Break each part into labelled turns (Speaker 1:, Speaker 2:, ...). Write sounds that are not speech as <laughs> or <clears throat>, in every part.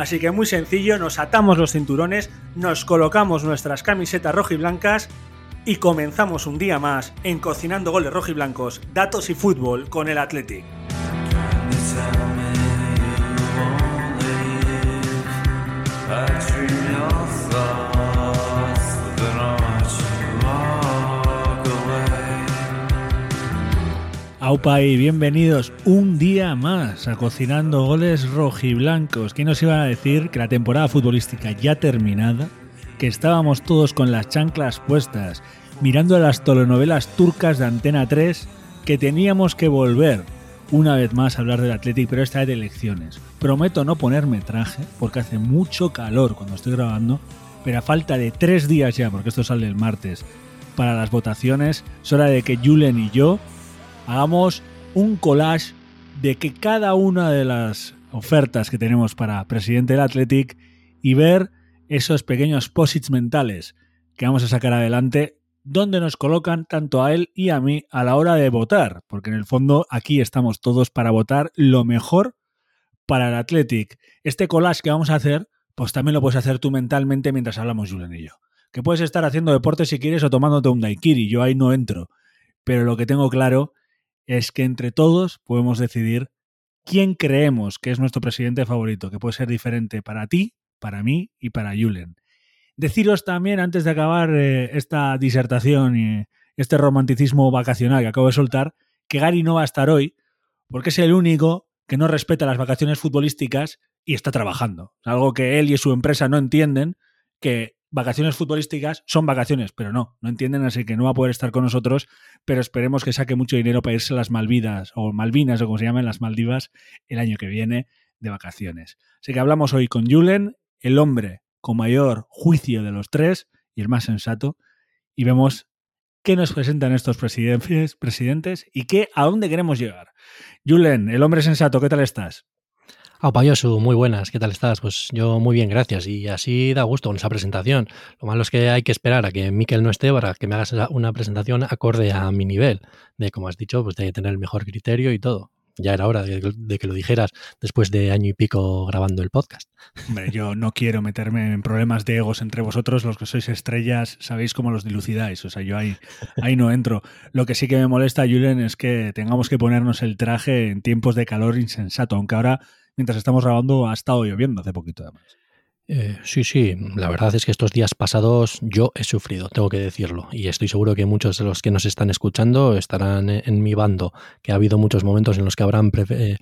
Speaker 1: Así que muy sencillo, nos atamos los cinturones, nos colocamos nuestras camisetas rojiblancas y comenzamos un día más en Cocinando Goles Rojiblancos, Datos y Fútbol con el Athletic. Aupa y bienvenidos un día más a Cocinando Goles Rojiblancos. ¿Quién nos iba a decir que la temporada futbolística ya terminada, que estábamos todos con las chanclas puestas, mirando las telenovelas turcas de Antena 3, que teníamos que volver una vez más a hablar del Athletic, pero esta vez de elecciones. Prometo no ponerme traje, porque hace mucho calor cuando estoy grabando, pero a falta de tres días ya, porque esto sale el martes, para las votaciones, es hora de que Julen y yo hagamos un collage de que cada una de las ofertas que tenemos para presidente del Athletic y ver esos pequeños posits mentales que vamos a sacar adelante, donde nos colocan tanto a él y a mí a la hora de votar, porque en el fondo aquí estamos todos para votar lo mejor para el Athletic. Este collage que vamos a hacer, pues también lo puedes hacer tú mentalmente mientras hablamos Julen y yo. Que puedes estar haciendo deporte si quieres o tomándote un daiquiri, yo ahí no entro. Pero lo que tengo claro es que entre todos podemos decidir quién creemos que es nuestro presidente favorito, que puede ser diferente para ti, para mí y para Julen. Deciros también, antes de acabar eh, esta disertación y este romanticismo vacacional que acabo de soltar, que Gary no va a estar hoy porque es el único que no respeta las vacaciones futbolísticas y está trabajando. Algo que él y su empresa no entienden, que vacaciones futbolísticas son vacaciones, pero no, no entienden, así que no va a poder estar con nosotros, pero esperemos que saque mucho dinero para irse a las Malvidas o Malvinas o como se llaman las Maldivas el año que viene de vacaciones. Así que hablamos hoy con Julen, el hombre con mayor juicio de los tres y el más sensato, y vemos qué nos presentan estos presidentes, presidentes y qué, a dónde queremos llegar. Julen, el hombre sensato, ¿qué tal estás?
Speaker 2: Payosu, muy buenas, ¿qué tal estás? Pues yo muy bien, gracias. Y así da gusto con esa presentación. Lo malo es que hay que esperar a que Miquel no esté para que me hagas una presentación acorde a mi nivel, de como has dicho, pues de tener el mejor criterio y todo. Ya era hora de, que lo dijeras después de año y pico grabando el podcast.
Speaker 1: Hombre, yo no quiero meterme en problemas de egos entre vosotros, los que sois estrellas, sabéis cómo los dilucidáis. O sea, yo ahí, ahí no entro. Lo que sí que me molesta, Julen, es que tengamos que ponernos el traje en tiempos de calor insensato, aunque ahora mientras estamos grabando ha estado lloviendo hace poquito además.
Speaker 2: Eh, sí, sí, la verdad es que estos días pasados yo he sufrido, tengo que decirlo, y estoy seguro que muchos de los que nos están escuchando estarán en, mi bando, que ha habido muchos momentos en los que habrán eh,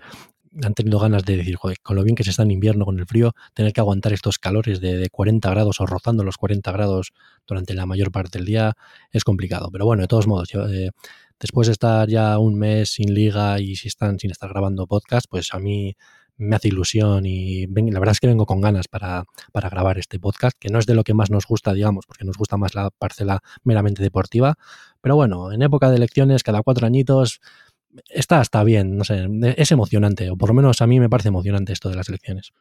Speaker 2: han tenido ganas de decir, joder, con lo bien que se está en invierno, con el frío, tener que aguantar estos calores de, 40 grados o rozando los 40 grados durante la mayor parte del día es complicado. Pero bueno, de todos modos, eh, después de estar ya un mes sin liga y si están sin estar grabando podcast, pues a mí me hace ilusión y la verdad es que vengo con ganas para, para, grabar este podcast, que no es de lo que más nos gusta, digamos, porque nos gusta más la parcela meramente deportiva. Pero bueno, en época de elecciones, cada cuatro añitos, está, está bien, no sé, es emocionante, o por lo menos a mí me parece emocionante esto de las elecciones.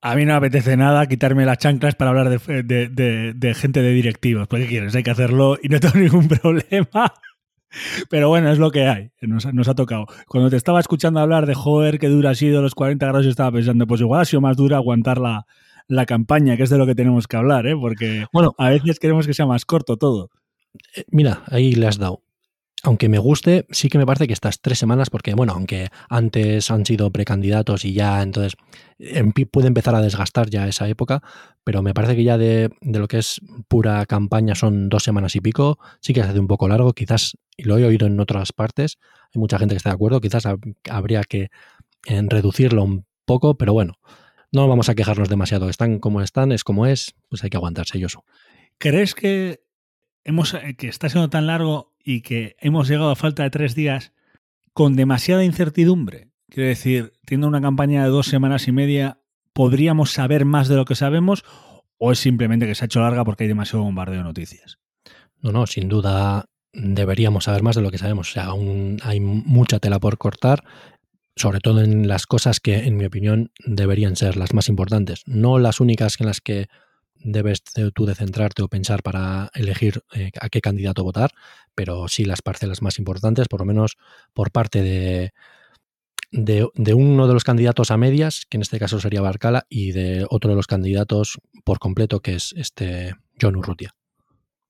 Speaker 1: A mí no me apetece nada quitarme las chanclas para hablar de, de, de gente de directivos. ¿Por qué quieres? Hay que hacerlo y no tengo <laughs> ningún problema. Pero bueno, es lo que hay, nos, ha tocado. Cuando te estaba escuchando hablar de joder, qué dura ha sido los 40 grados, yo estaba pensando, pues igual ha sido más dura aguantar la, la campaña, que es de lo que tenemos que hablar, ¿eh? porque bueno, a veces queremos que sea más corto todo.
Speaker 2: Eh, mira, ahí le has dado. Aunque me guste, sí que me parece que estas tres semanas, porque bueno, aunque antes han sido precandidatos y ya entonces em, puede empezar a desgastar ya esa época, pero me parece que ya de, lo que es pura campaña son dos semanas y pico, sí que se hace un poco largo, quizás, y lo he oído en otras partes, hay mucha gente que está de acuerdo, quizás habría que en reducirlo un poco, pero bueno, no vamos a quejarnos demasiado, están como están, es como es, pues hay que aguantarse, ellos.
Speaker 1: ¿Crees que hemos eh, que está siendo tan largo y que hemos llegado a falta de tres días con demasiada incertidumbre. Quiero decir, teniendo una campaña de dos semanas y media, ¿podríamos saber más de lo que sabemos o es simplemente que se ha hecho larga porque hay demasiado bombardeo de noticias?
Speaker 2: No, no, sin duda deberíamos saber más de lo que sabemos. O sea, aún hay mucha tela por cortar, sobre todo en las cosas que, en mi opinión, deberían ser las más importantes. No las únicas en las que debes tú de centrarte o pensar para elegir eh, a qué candidato votar, pero sí las parcelas más importantes, por lo menos por parte de, de, uno de los candidatos a medias, que en este caso sería Barcala, y de otro de los candidatos por completo, que es este John Urrutia.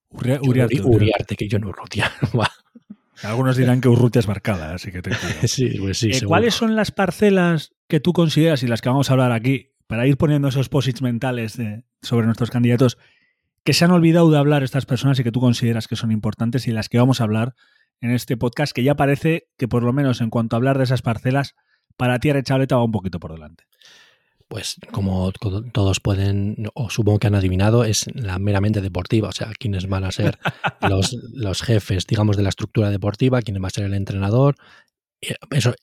Speaker 1: Uriarte,
Speaker 2: Uriarte, que John Urrutia. <laughs>
Speaker 1: Algunos dirán que Urrutia es Barcala, así que te <laughs>
Speaker 2: sí, pues sí,
Speaker 1: eh, ¿Cuáles son las parcelas que tú consideras y las que vamos a hablar aquí para ir poniendo esos posits mentales sobre nuestros candidatos que se han olvidado de hablar estas personas y que tú consideras que son importantes y las que vamos a hablar en este podcast, que ya parece que por lo menos en cuanto a hablar de esas parcelas, para ti Arechabeta va un poquito por delante.
Speaker 2: Pues como todos pueden, o supongo que han adivinado, es la meramente deportiva, o sea, quiénes van a ser <laughs> los, los jefes, digamos, de la estructura deportiva, quién va a ser el entrenador. Eso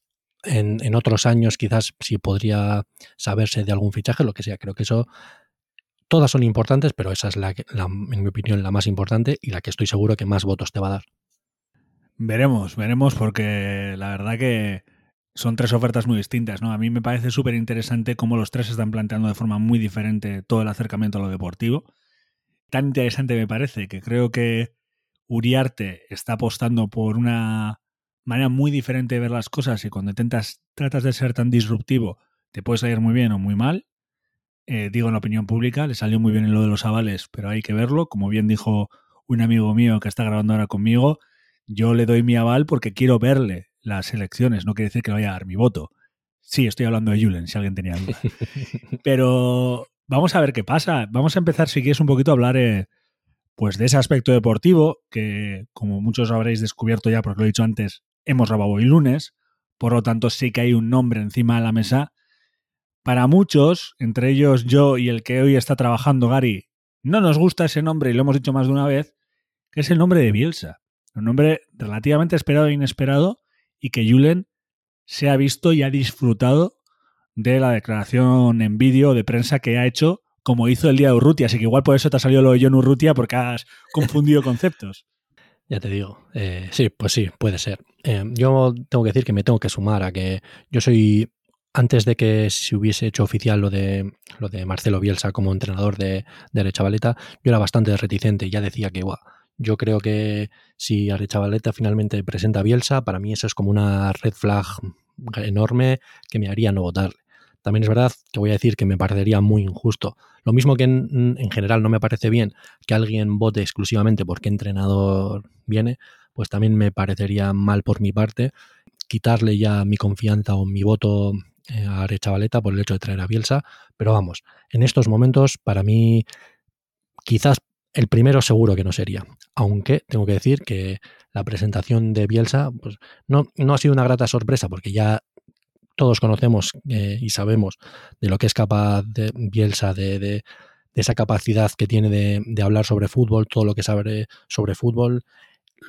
Speaker 2: en, otros años quizás sí podría saberse de algún fichaje, lo que sea. Creo que eso, todas son importantes, pero esa es la, la, en mi opinión, la más importante y la que estoy seguro que más votos te va a dar.
Speaker 1: Veremos, veremos, porque la verdad que son tres ofertas muy distintas, ¿no? A mí me parece súper interesante cómo los tres están planteando de forma muy diferente todo el acercamiento a lo deportivo. Tan interesante me parece que creo que Uriarte está apostando por una manera muy diferente de ver las cosas y cuando intentas, tratas de ser tan disruptivo, te puede salir muy bien o muy mal. Eh, digo en la opinión pública, le salió muy bien en lo de los avales, pero hay que verlo. Como bien dijo un amigo mío que está grabando ahora conmigo, yo le doy mi aval porque quiero verle las elecciones, no quiere decir que le vaya a dar mi voto. Sí, estoy hablando de Julen, si alguien tenía duda. <laughs> Pero vamos a ver qué pasa. Vamos a empezar, si quieres, un poquito a hablar eh, pues de ese aspecto deportivo, que como muchos habréis descubierto ya, porque lo he dicho antes, hemos grabado hoy lunes, por lo tanto sí que hay un nombre encima de la mesa. Para muchos, entre ellos yo y el que hoy está trabajando, Gary, no nos gusta ese nombre y lo hemos dicho más de una vez, que es el nombre de Bielsa. Un nombre relativamente esperado e inesperado y que Julen se ha visto y ha disfrutado de la declaración en vídeo de prensa que ha hecho como hizo el día de Urrutia. Así que igual por eso te ha salido lo de John Urrutia porque has confundido <laughs> conceptos.
Speaker 2: Ya te digo, eh, sí, pues sí, puede ser. Eh, yo tengo que decir que me tengo que sumar a que yo soy, antes de que se hubiese hecho oficial lo de, lo de Marcelo Bielsa como entrenador de, de Arechavaleta, yo era bastante reticente y ya decía que, yo creo que si Arechavaleta finalmente presenta a Bielsa, para mí eso es como una red flag enorme que me haría no votarle. También es verdad que voy a decir que me parecería muy injusto. Lo mismo que en, general no me parece bien que alguien vote exclusivamente porque entrenador viene, pues también me parecería mal por mi parte quitarle ya mi confianza o mi voto eh, a Arechavaleta por el hecho de traer a Bielsa. Pero vamos, en estos momentos para mí quizás el primero seguro que no sería. Aunque tengo que decir que la presentación de Bielsa pues, no, no ha sido una grata sorpresa porque ya todos conocemos eh, y sabemos de lo que es capaz de Bielsa, de, esa capacidad que tiene de, hablar sobre fútbol, todo lo que sabe sobre fútbol,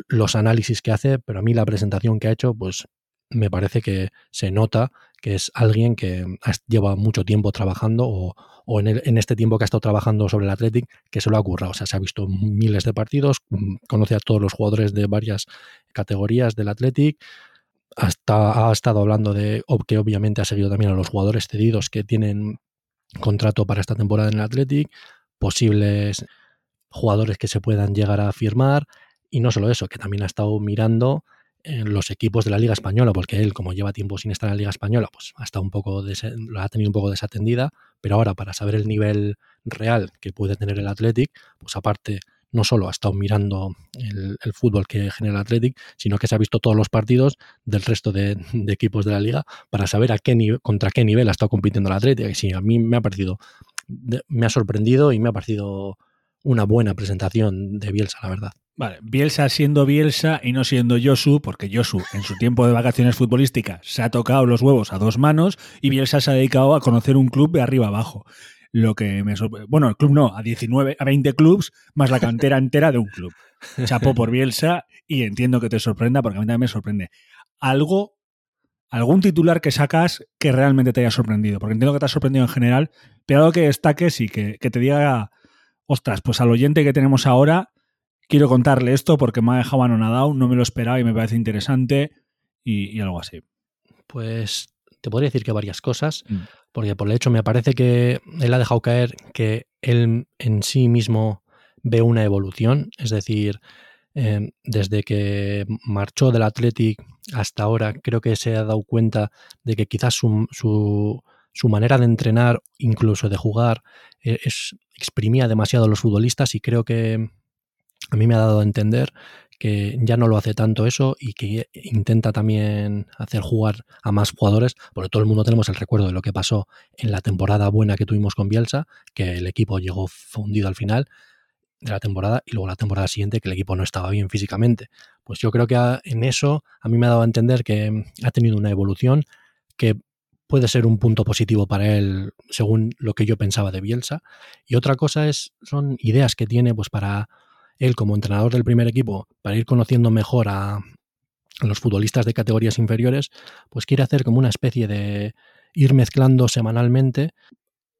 Speaker 2: los análisis que hace, pero a mí la presentación que ha hecho, pues me parece que se nota que es alguien que lleva mucho tiempo trabajando o, en, este tiempo que ha estado trabajando sobre el Athletic, que se lo ha ocurrido. O sea, se ha visto miles de partidos, mm, conoce a todos los jugadores de varias categorías del Athletic, hasta ha estado hablando de que obviamente ha seguido también a los jugadores cedidos que tienen contrato para esta temporada en el Athletic, posibles jugadores que se puedan llegar a firmar y no solo eso, que también ha estado mirando en los equipos de la Liga Española, porque él, como lleva tiempo sin estar en la Liga Española, pues ha un poco lo ha tenido un poco desatendida, pero ahora para saber el nivel real que puede tener el Athletic, pues aparte no solo ha estado mirando el, fútbol que genera el Athletic, sino que se ha visto todos los partidos del resto de, equipos de la liga para saber a qué contra qué nivel ha estado compitiendo el Athletic. Y sí, a mí me ha parecido, me ha sorprendido y me ha parecido una buena presentación de Bielsa, la verdad.
Speaker 1: Vale, Bielsa siendo Bielsa y no siendo Josu, porque Josu en su tiempo de vacaciones futbolísticas se ha tocado los huevos a dos manos y Bielsa se ha dedicado a conocer un club de arriba abajo. Lo que me Bueno, el club no, a 19, a 20 clubs más la cantera entera de un club. Chapo por Bielsa y entiendo que te sorprenda porque a mí también me sorprende. Algo, algún titular que sacas que realmente te haya sorprendido, porque entiendo que te ha sorprendido en general, pero algo que destaques y que, que te diga, ostras, pues al oyente que tenemos ahora quiero contarle esto porque me ha dejado anonadado, no me lo esperaba y me parece interesante y, algo así.
Speaker 2: Pues te podría decir que varias cosas, mm. porque por el hecho me parece que él ha dejado caer que él en sí mismo ve una evolución, es decir, em, desde que marchó del Athletic hasta ahora, creo que se ha dado cuenta de que quizás su, su, manera de entrenar, incluso de jugar, e, es, exprimía demasiado a los futbolistas y creo que a mí me ha dado a entender que ya no lo hace tanto eso y que intenta también hacer jugar a más jugadores, porque todo el mundo tenemos el recuerdo de lo que pasó en la temporada buena que tuvimos con Bielsa, que el equipo llegó fundido al final de la temporada y luego la temporada siguiente que el equipo no estaba bien físicamente. Pues yo creo que en eso a mí me ha dado a entender que ha tenido una evolución que puede ser un punto positivo para él según lo que yo pensaba de Bielsa. Y otra cosa es son ideas que tiene pues para él como entrenador del primer equipo, para ir conociendo mejor a, los futbolistas de categorías inferiores, pues quiere hacer como una especie de ir mezclando semanalmente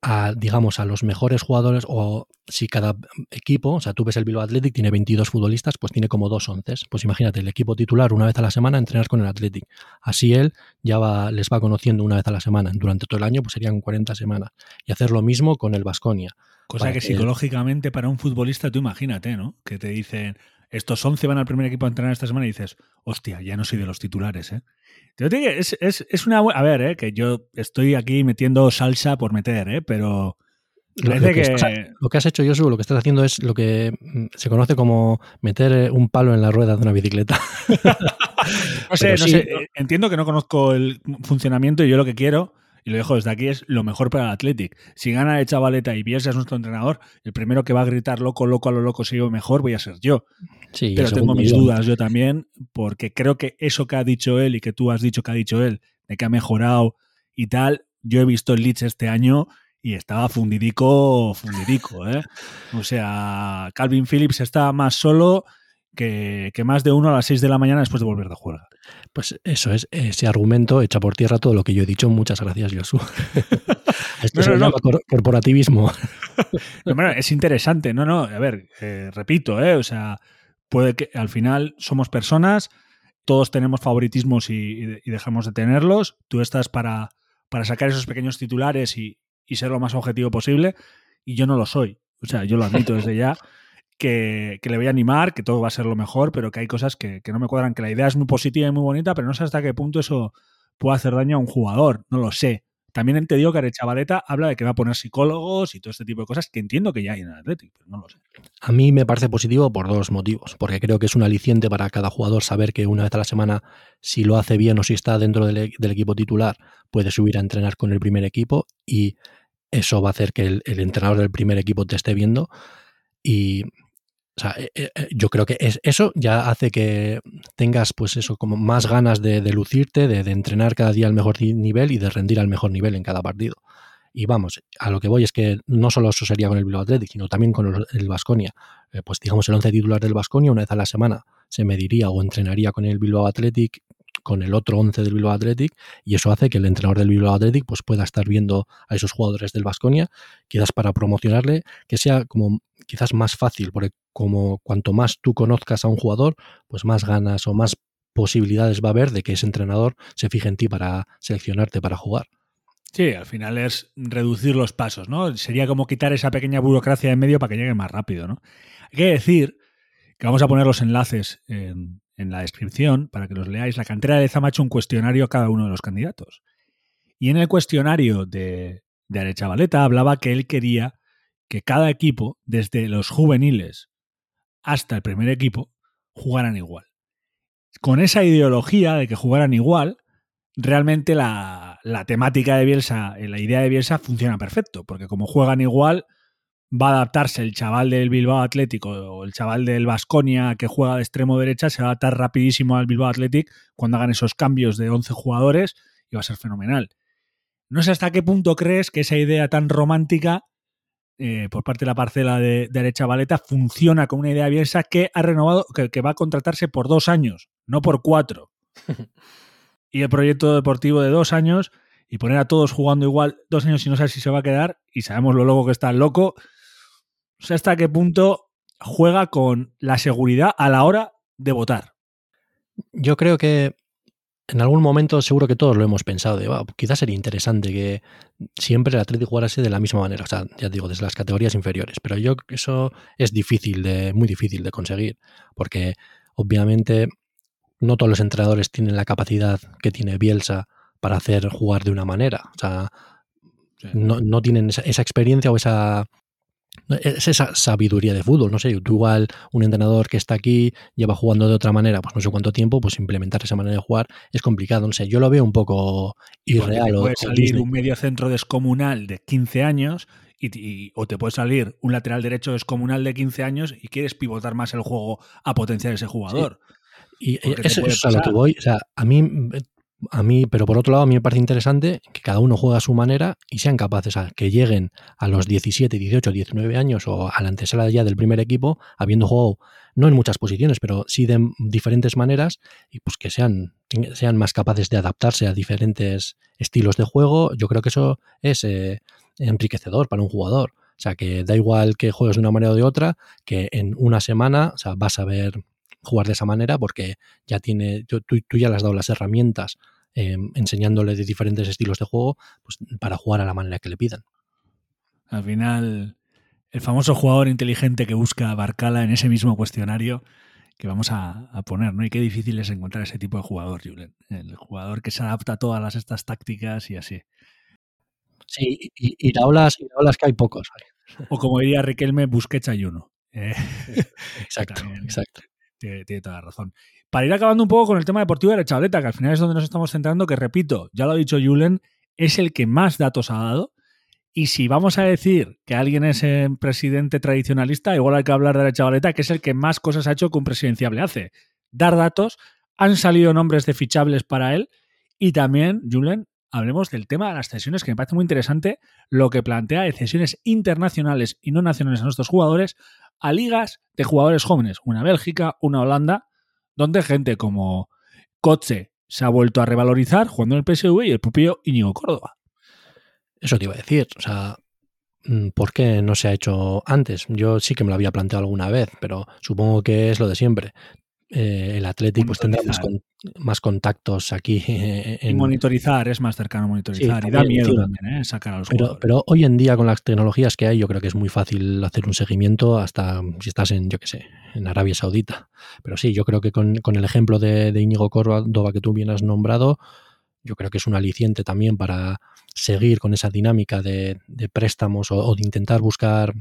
Speaker 2: a, digamos, a los mejores jugadores o si cada equipo, o sea, tú ves el Bilbao Athletic, tiene 22 futbolistas, pues tiene como dos once. Pues imagínate, el equipo titular una vez a la semana entrenar con el Athletic. Así él ya va, les va conociendo una vez a la semana. Durante todo el año, pues serían 40 semanas. Y hacer lo mismo con el Vasconia.
Speaker 1: Cosa que, psicológicamente para un futbolista, tú imagínate, ¿no? Que te dicen, estos 11 van al primer equipo a entrenar esta semana y dices, hostia, ya no soy de los titulares, ¿eh? Es, es, es una A ver, ¿eh? Que yo estoy aquí metiendo salsa por meter, ¿eh? Pero...
Speaker 2: Lo, que, lo que has hecho, Josu, lo que estás haciendo es lo que mm, se conoce como meter eh, un palo en la rueda de una bicicleta. <laughs>
Speaker 1: no sé, no sé. Entiendo que no conozco el funcionamiento y yo lo que quiero y lo dejo desde aquí, es lo mejor para el Athletic. Si gana el chavaleta y Bielsa es nuestro entrenador, el primero que va a gritar loco, loco, a lo loco, sigo mejor, voy a ser yo. Sí, Pero tengo mis dudas yo también, porque creo que eso que ha dicho él y que tú has dicho que ha dicho él, de que ha mejorado y tal, yo he visto el Leeds este año y estaba fundidico, fundidico, ¿eh? O sea, Calvin Phillips está más solo que, más de uno a las 6 de la mañana después de volver de jugar.
Speaker 2: Pues eso es, ese argumento echa por tierra todo lo que yo he dicho. Muchas gracias, Josu. <laughs> Esto es se corporativismo. <laughs>
Speaker 1: es interesante, no, no, a ver, eh, repito, eh, o sea, puede que al final somos personas, todos tenemos favoritismos y, dejamos de tenerlos, tú estás para, para sacar esos pequeños titulares y, y ser lo más objetivo posible, y yo no lo soy. O sea, yo lo admito desde ya <laughs> que, le voy a animar, que todo va a ser lo mejor, pero que hay cosas que, no me cuadran, que la idea es muy positiva y muy bonita, pero no sé hasta qué punto eso puede hacer daño a un jugador, no lo sé. También te digo que Chavaleta habla de que va a poner psicólogos y todo este tipo de cosas que entiendo que ya hay en el Athletic, pero no lo sé.
Speaker 2: A mí me parece positivo por dos motivos, porque creo que es un aliciente para cada jugador saber que una vez a la semana, si lo hace bien o si está dentro del, del equipo titular, puede subir a entrenar con el primer equipo y eso va a hacer que el, el entrenador del primer equipo te esté viendo. Y o sea, eh, eh, eh, yo creo que es, eso ya hace que tengas, pues eso, como más ganas de, lucirte, de, entrenar cada día al mejor nivel y de rendir al mejor nivel en cada partido. Y vamos, a lo que voy es que no solo eso sería con el Bilbao Athletic, sino también con el Vasconia. pues digamos, el once titular del Vasconia, una vez a la semana, se mediría o entrenaría con el Bilbao Athletic con el otro 11 del Bilbao Athletic y eso hace que el entrenador del Bilbao Athletic pues pueda estar viendo a esos jugadores del Vasconia, quizás para promocionarle, que sea como quizás más fácil, porque como cuanto más tú conozcas a un jugador, pues más ganas o más posibilidades va a haber de que ese entrenador se fije en ti para seleccionarte para jugar.
Speaker 1: Sí, al final es reducir los pasos, ¿no? Sería como quitar esa pequeña burocracia de medio para que llegue más rápido, ¿no? Hay que decir que vamos a poner los enlaces en, en la descripción para que los leáis. La cantera de Zama ha hecho un cuestionario a cada uno de los candidatos. Y en el cuestionario de, de Arechavaleta hablaba que él quería que cada equipo, desde los juveniles hasta el primer equipo jugaran igual. Con esa ideología de que jugaran igual, realmente la, la temática de Bielsa, la idea de Bielsa funciona perfecto, porque como juegan igual, va a adaptarse el chaval del Bilbao Atlético o el chaval del Vasconia que juega de extremo derecha, se va a adaptar rapidísimo al Bilbao Athletic cuando hagan esos cambios de 11 jugadores y va a ser fenomenal. No sé hasta qué punto crees que esa idea tan romántica eh, por parte de la parcela de, derecha Valeta funciona con una idea Bielsa que ha renovado, que, que va a contratarse por dos años, no por cuatro. <laughs> y el proyecto deportivo de dos años y poner a todos jugando igual dos años y no sabes si se va a quedar y sabemos lo loco que está el loco. No sé hasta qué punto juega con la seguridad a la hora de votar.
Speaker 2: Yo creo que en algún momento seguro que todos lo hemos pensado, de quizás sería interesante que siempre el Atlético jugase de la misma manera, o sea, ya digo, desde las categorías inferiores, pero yo eso es difícil de, muy difícil de conseguir, porque obviamente no todos los entrenadores tienen la capacidad que tiene Bielsa para hacer jugar de una manera. O sea, no, tienen esa, experiencia o esa, esa sabiduría de fútbol. No sé, tú igual un entrenador que está aquí lleva jugando de otra manera, pues no sé cuánto tiempo, pues implementar esa manera de jugar es complicado. No sé, yo lo veo un poco irreal.
Speaker 1: puede salir un medio centro descomunal de 15 años y, o te puede salir un lateral derecho descomunal de 15 años y quieres pivotar más el juego a potenciar ese jugador.
Speaker 2: Y eso, es a lo que voy. O sea, a mí, a mí, pero por otro lado, a mí me parece interesante que cada uno juegue a su manera y sean capaces a que lleguen a los 17, 18, 19 años o a la antesala ya del primer equipo, habiendo jugado no en muchas posiciones, pero sí de diferentes maneras y pues que sean, sean más capaces de adaptarse a diferentes estilos de juego. Yo creo que eso es eh, enriquecedor para un jugador. O sea, que da igual que juegues de una manera o de otra, que en una semana o sea, vas a ver jugar de esa manera porque ya tiene, tú, tú ya le has dado las herramientas eh, enseñándole de diferentes estilos de juego pues, para jugar a la manera que le pidan.
Speaker 1: Al final, el famoso jugador inteligente que busca a Barcala en ese mismo cuestionario que vamos a, poner, ¿no? Y qué difícil es encontrar ese tipo de jugador, Julen. El jugador que se adapta a todas estas tácticas y así.
Speaker 2: Sí, y, y olas que hay pocos.
Speaker 1: O como diría Riquelme, Busquets hay uno.
Speaker 2: Eh, <laughs> exacto, <laughs> exacto
Speaker 1: tiene, toda la razón. Para ir acabando un poco con el tema deportivo de la chavaleta, que al final es donde nos estamos centrando, que repito, ya lo ha dicho Julen, es el que más datos ha dado. Y si vamos a decir que alguien es un presidente tradicionalista, igual hay que hablar de la chavaleta, que es el que más cosas ha hecho que un presidenciable hace. Dar datos, han salido nombres de fichables para él y también, Julen, hablemos del tema de las cesiones, que me parece muy interesante lo que plantea de cesiones internacionales y no nacionales a nuestros jugadores a ligas de jugadores jóvenes, una Bélgica, una Holanda, donde gente como Kotze se ha vuelto a revalorizar jugando en el PSV y el propio Íñigo Córdoba.
Speaker 2: Eso te iba a decir, o sea, mm, ¿por qué no se ha hecho antes? Yo sí que me lo había planteado alguna vez, pero supongo que es lo de siempre. Eh, el Atlético pues tendrá más, contactos aquí. <laughs>
Speaker 1: En... monitorizar, es más cercano monitorizar. y da miedo también, ¿eh? sacar a los
Speaker 2: pero, pero, hoy en día, con las tecnologías que hay, yo creo que es muy fácil hacer un seguimiento hasta si estás en, yo qué sé, en Arabia Saudita. Pero sí, yo creo que con, el ejemplo de, de Íñigo Córdoba que tú bien has nombrado, yo creo que es un aliciente también para seguir con esa dinámica de, préstamos o, de intentar buscar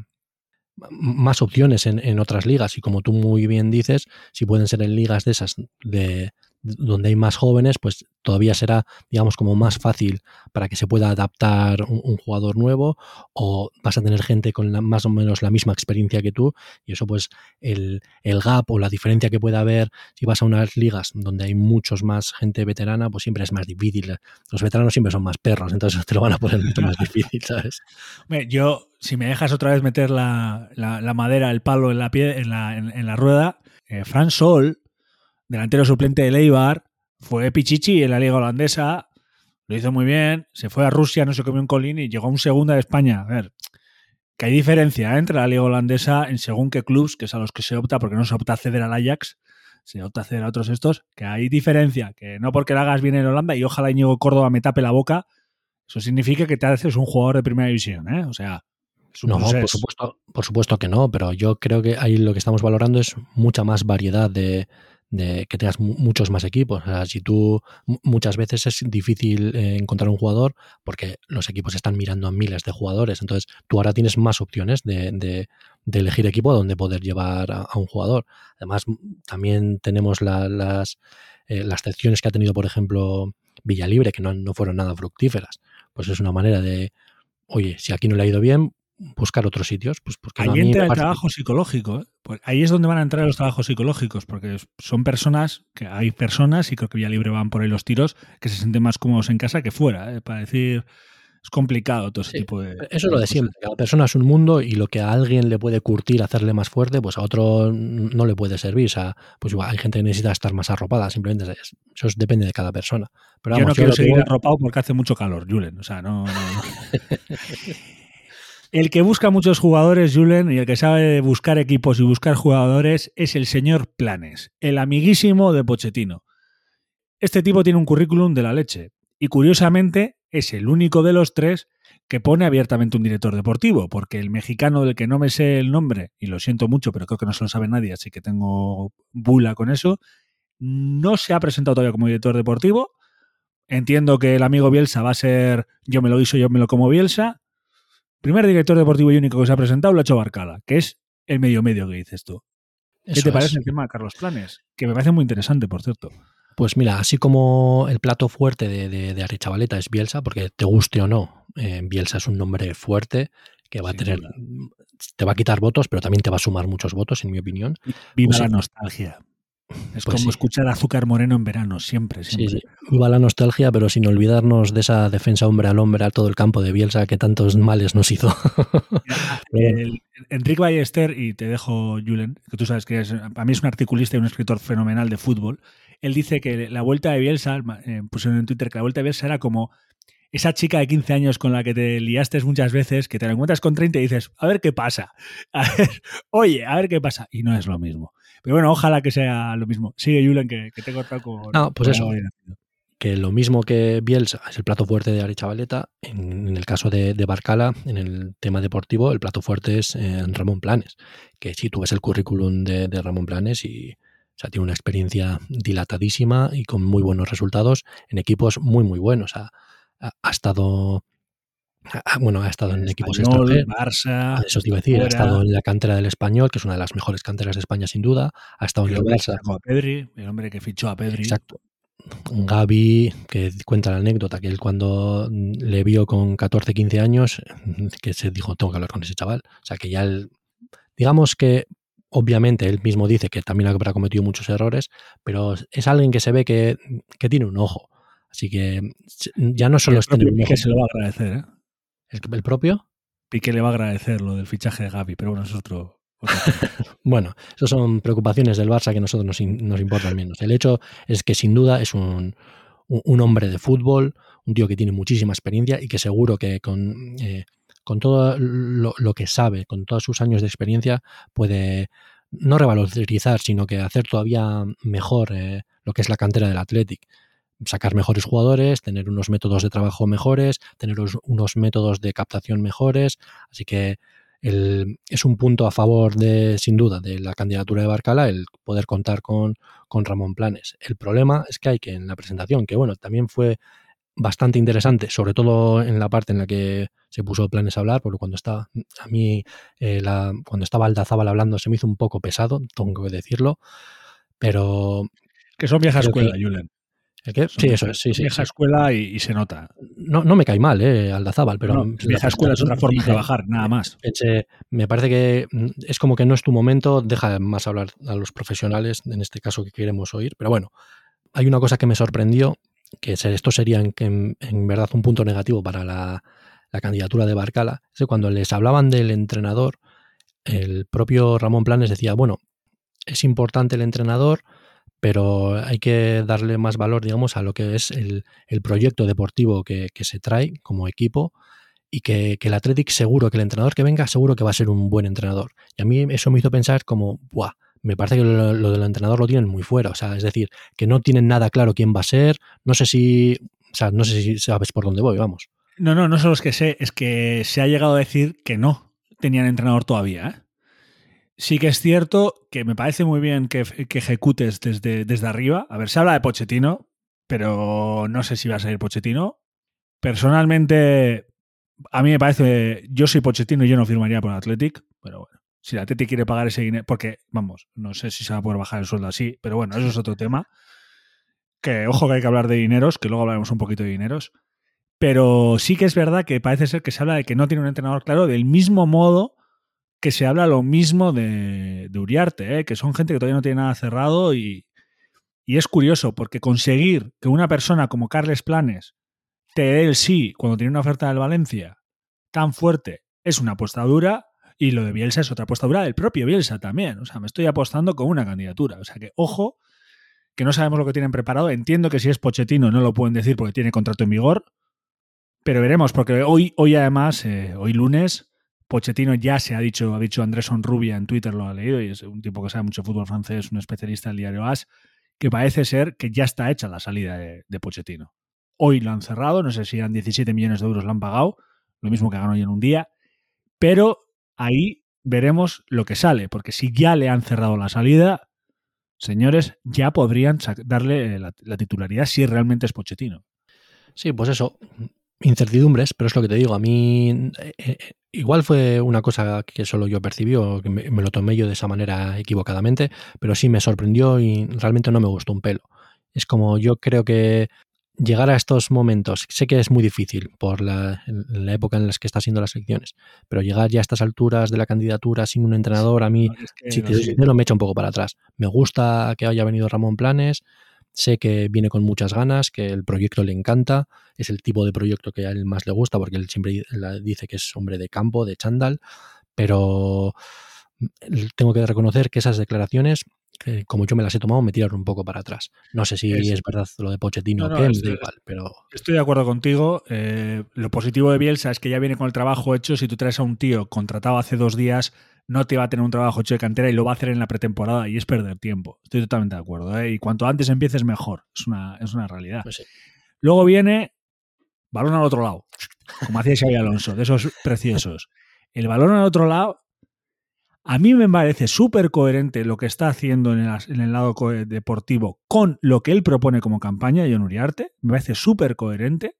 Speaker 2: más opciones en, en, otras ligas. Y como tú muy bien dices, si pueden ser en ligas de esas de, donde hay más jóvenes, pues todavía será, digamos, como más fácil para que se pueda adaptar un, jugador nuevo o vas a tener gente con más o menos la misma experiencia que tú y eso pues el, el, gap o la diferencia que pueda haber si vas a unas ligas donde hay muchos más gente veterana, pues siempre es más difícil. Los veteranos siempre son más perros, entonces <laughs> te lo van a poner mucho más <laughs> difícil, ¿sabes?
Speaker 1: Yo, si me dejas otra vez meter la, la, madera, el palo en la, pie, en la, en, la rueda, eh, Fran Sol delantero suplente de Leibar, fue Pichichi en la liga holandesa, lo hizo muy bien, se fue a Rusia, no se comió un colín y llegó a un segunda de España. A ver, que hay diferencia ¿eh? entre la liga holandesa en según qué clubs, que es a los que se opta, porque no se opta a ceder al Ajax, se opta a ceder a otros estos, que hay diferencia, que no porque la hagas bien en Holanda y ojalá Íñigo Córdoba me tape la boca, eso significa que te haces un jugador de primera división, ¿eh? O sea,
Speaker 2: no, por supuesto, por supuesto que no, pero yo creo que ahí lo que estamos valorando es mucha más variedad de, de que tengas muchos más equipos. O sea, si tú muchas veces es difícil eh, encontrar un jugador porque los equipos están mirando a miles de jugadores. Entonces tú ahora tienes más opciones de, elegir equipo donde poder llevar a, un jugador. Además, también tenemos las, eh, las excepciones que ha tenido, por ejemplo, Villalibre, que no, no fueron nada fructíferas. Pues es una manera de, oye, si aquí no le ha ido bien, buscar otros sitios. Pues porque
Speaker 1: ahí entra el trabajo psicológico. ¿eh? Pues ahí es donde van a entrar los trabajos psicológicos, porque son personas, que hay personas, y creo que Villalibre van por ahí los tiros, que se sienten más cómodos en casa que fuera, ¿eh? para decir es complicado todo ese tipo de.
Speaker 2: Eso es lo de siempre. Cada persona es un mundo y lo que a alguien le puede curtir, hacerle más fuerte, pues a otro no le puede servir. O sea, pues igual hay gente que necesita estar más arropada, simplemente eso depende de cada persona.
Speaker 1: Pero yo no quiero seguir arropado porque hace mucho calor, Julen. O sea, no. <laughs> el que busca muchos jugadores, Julen, y el que sabe buscar equipos y buscar jugadores es el señor Planes, el amiguísimo de Pochettino. Este tipo tiene un currículum de la leche. Y curiosamente, es el único de los tres que pone abiertamente un director deportivo, porque el mexicano del que no me sé el nombre, y lo siento mucho, pero creo que no se lo sabe nadie, así que tengo bula con eso, no se ha presentado todavía como director deportivo. Entiendo que el amigo Bielsa va a ser yo me lo hizo, yo me lo como Bielsa. Primer director deportivo y único que se ha presentado lo ha hecho Barcala, que es el medio medio que dices tú. ¿Qué te parece el tema de Carlos Planes? Que me parece muy interesante, por cierto.
Speaker 2: Pues mira, así como el plato fuerte de, de, de es Bielsa, porque te guste o no, eh, Bielsa es un nombre fuerte que va a tener, te va a quitar votos, pero también te va a sumar muchos votos, en mi opinión.
Speaker 1: Viva la nostalgia. Es pues como escuchar azúcar moreno en verano, siempre, siempre. Sí,
Speaker 2: Viva la nostalgia, pero sin olvidarnos de esa defensa hombre al hombre a todo el campo de Bielsa que tantos males nos hizo. <laughs> <laughs>
Speaker 1: Enrique Ballester, y te dejo, Julen, que tú sabes que es, a mí es un articulista y un escritor fenomenal de fútbol, él dice que la vuelta de Bielsa, eh, pusieron en Twitter que la vuelta de Bielsa era como esa chica de 15 años con la que te liaste muchas veces, que te la encuentras con 30 y dices, a ver qué pasa. A ver, oye, a ver qué pasa. Y no es lo mismo. Pero bueno, ojalá que sea lo mismo. Sigue, Julen, que, que te he cortado con.
Speaker 2: No, pues eso. Que lo mismo que Bielsa es el plato fuerte de Ari Chavaleta, en, el caso de, Barcala, en el tema deportivo, el plato fuerte es eh, Ramón Planes. Que si tú ves el currículum de, de Ramón Planes y o sea, tiene una experiencia dilatadísima y con muy buenos resultados en equipos muy, muy buenos. Ha, ha, estado. Bueno, ha estado en equipos
Speaker 1: extranjeros. Barça.
Speaker 2: Eso te iba a decir. Ha estado en la cantera del Español, que es una de las mejores canteras de España, sin duda. Ha estado en el Barça.
Speaker 1: A Pedri, el hombre que fichó a Pedri.
Speaker 2: Exacto. Gaby, que cuenta la anécdota, que él cuando le vio con 14, 15 años, <laughs> que se dijo, tengo que hablar con ese chaval. O sea, que ya él, digamos que Obviamente, él mismo dice que también habrá cometido muchos errores, pero es alguien que se ve que, tiene un ojo. Así que ya no solo es
Speaker 1: tener un ojo. se lo va a agradecer, ¿eh?
Speaker 2: ¿El, propio?
Speaker 1: Piqué le va a agradecer lo del fichaje de Gaby, pero bueno, es otro. <laughs>
Speaker 2: bueno, esas son preocupaciones del Barça que a nosotros nos, nos importan menos. El hecho es que sin duda es un, un, hombre de fútbol, un tío que tiene muchísima experiencia y que seguro que con eh, con todo lo, que sabe, con todos sus años de experiencia, puede no revalorizar, sino que hacer todavía mejor eh, lo que es la cantera del Athletic. Sacar mejores jugadores, tener unos métodos de trabajo mejores, tener unos métodos de captación mejores. Así que es un punto a favor de, sin duda, de la candidatura de Barcala, el poder contar con, con Ramón Planes. El problema es que hay que en la presentación, que bueno, también fue bastante interesante, sobre todo en la parte en la que se puso planes a hablar, porque cuando estaba, a mí, eh, la, cuando estaba Aldazábal hablando se me hizo un poco pesado, tengo que decirlo, pero...
Speaker 1: Que son vieja escuela, Julen.
Speaker 2: Sí, eso es, sí, sí.
Speaker 1: Vieja escuela y, se nota.
Speaker 2: No, no me cae mal, eh, Aldazábal, pero...
Speaker 1: vieja escuela es otra forma de trabajar, nada más.
Speaker 2: me parece que mm, es como que no es tu momento, deja más hablar a los profesionales, en este caso que queremos oír, pero bueno, hay una cosa que me sorprendió, que esto sería en, en verdad un punto negativo para la, la candidatura de Barcala, es que cuando les hablaban del entrenador, el propio Ramón Planes decía, bueno, es importante el entrenador, pero hay que darle más valor, digamos, a lo que es el, proyecto deportivo que, se trae como equipo y que, el Athletic seguro, que el entrenador que venga seguro que va a ser un buen entrenador. Y a mí eso me hizo pensar como, ¡buah! Me parece que lo, lo del entrenador lo tienen muy fuera, o sea, es decir, que no tienen nada claro quién va a ser, no sé si, o sea, no sé si sabes por dónde voy, vamos.
Speaker 1: No, no, no solo es que sé, es que se ha llegado a decir que no tenían entrenador todavía. ¿eh? Sí que es cierto que me parece muy bien que, ejecutes desde, desde arriba. A ver, se habla de Pochettino, pero no sé si va a salir Pochettino. Personalmente, a mí me parece, yo soy Pochettino y yo no firmaría por Athletic, pero bueno, si la Teti quiere pagar ese dinero, porque, vamos, no sé si se va a poder bajar el sueldo así, pero bueno, eso es otro tema. Que ojo que hay que hablar de dineros, que luego hablaremos un poquito de dineros. Pero sí que es verdad que parece ser que se habla de que no tiene un entrenador claro, del mismo modo que se habla lo mismo de, Uriarte, ¿eh? que son gente que todavía no tiene nada cerrado y, y es curioso porque conseguir que una persona como Carles Planes te dé el sí cuando tiene una oferta del Valencia tan fuerte es una apuesta dura y lo de Bielsa es otra apuesta dura del propio Bielsa también. O sea, me estoy apostando con una candidatura. O sea que, ojo, que no sabemos lo que tienen preparado. Entiendo que si es Pochettino no lo pueden decir porque tiene contrato en vigor. Pero veremos, porque hoy, hoy además, eh, hoy lunes, Pochettino ya se ha dicho, ha dicho Andrés Rubia en Twitter, lo ha leído, y es un tipo que sabe mucho fútbol francés, un especialista del diario AS, que parece ser que ya está hecha la salida de, Pochettino. Hoy lo han cerrado, no sé si eran 17 millones de euros, lo han pagado, lo mismo que ganó hoy en un día, pero ahí veremos lo que sale, porque si ya le han cerrado la salida, señores, ya podrían darle la, titularidad si realmente es Pochettino.
Speaker 2: Sí, pues eso, incertidumbres, pero es lo que te digo, a mí eh, eh, igual fue una cosa que solo yo percibí o que me, lo tomé yo de esa manera equivocadamente, pero sí me sorprendió y realmente no me gustó un pelo. Es como yo creo que llegar a estos momentos, sé que es muy difícil por la, época en la que está haciendo las elecciones, pero llegar ya a estas alturas de la candidatura sin un entrenador, a mí, si te doy me echa un poco para atrás. Me gusta que haya venido Ramón Planes, sé que viene con muchas ganas, que el proyecto le encanta, es el tipo de proyecto que a él más le gusta, porque él siempre dice que es hombre de campo, de chándal, pero tengo que reconocer que esas declaraciones como yo me las he tomado, me tiraron un poco para atrás. No sé si es, verdad lo de Pochettino o qué, estoy, igual, pero...
Speaker 1: Estoy de acuerdo contigo. Eh, lo positivo de Bielsa es que ya viene con el trabajo hecho. Si tú traes a un tío contratado hace dos días, no te va a tener un trabajo hecho de cantera y lo va a hacer en la pretemporada y es perder tiempo. Estoy totalmente de acuerdo. ¿eh? Y cuanto antes empieces, mejor. Es una, es una realidad. Pues Luego viene balón al otro lado, como hacía Xavi Alonso, de esos preciosos. El balón al otro lado a mí me parece súper coherente lo que está haciendo en el, lado deportivo con lo que él propone como campaña, John Uriarte. Me parece súper coherente,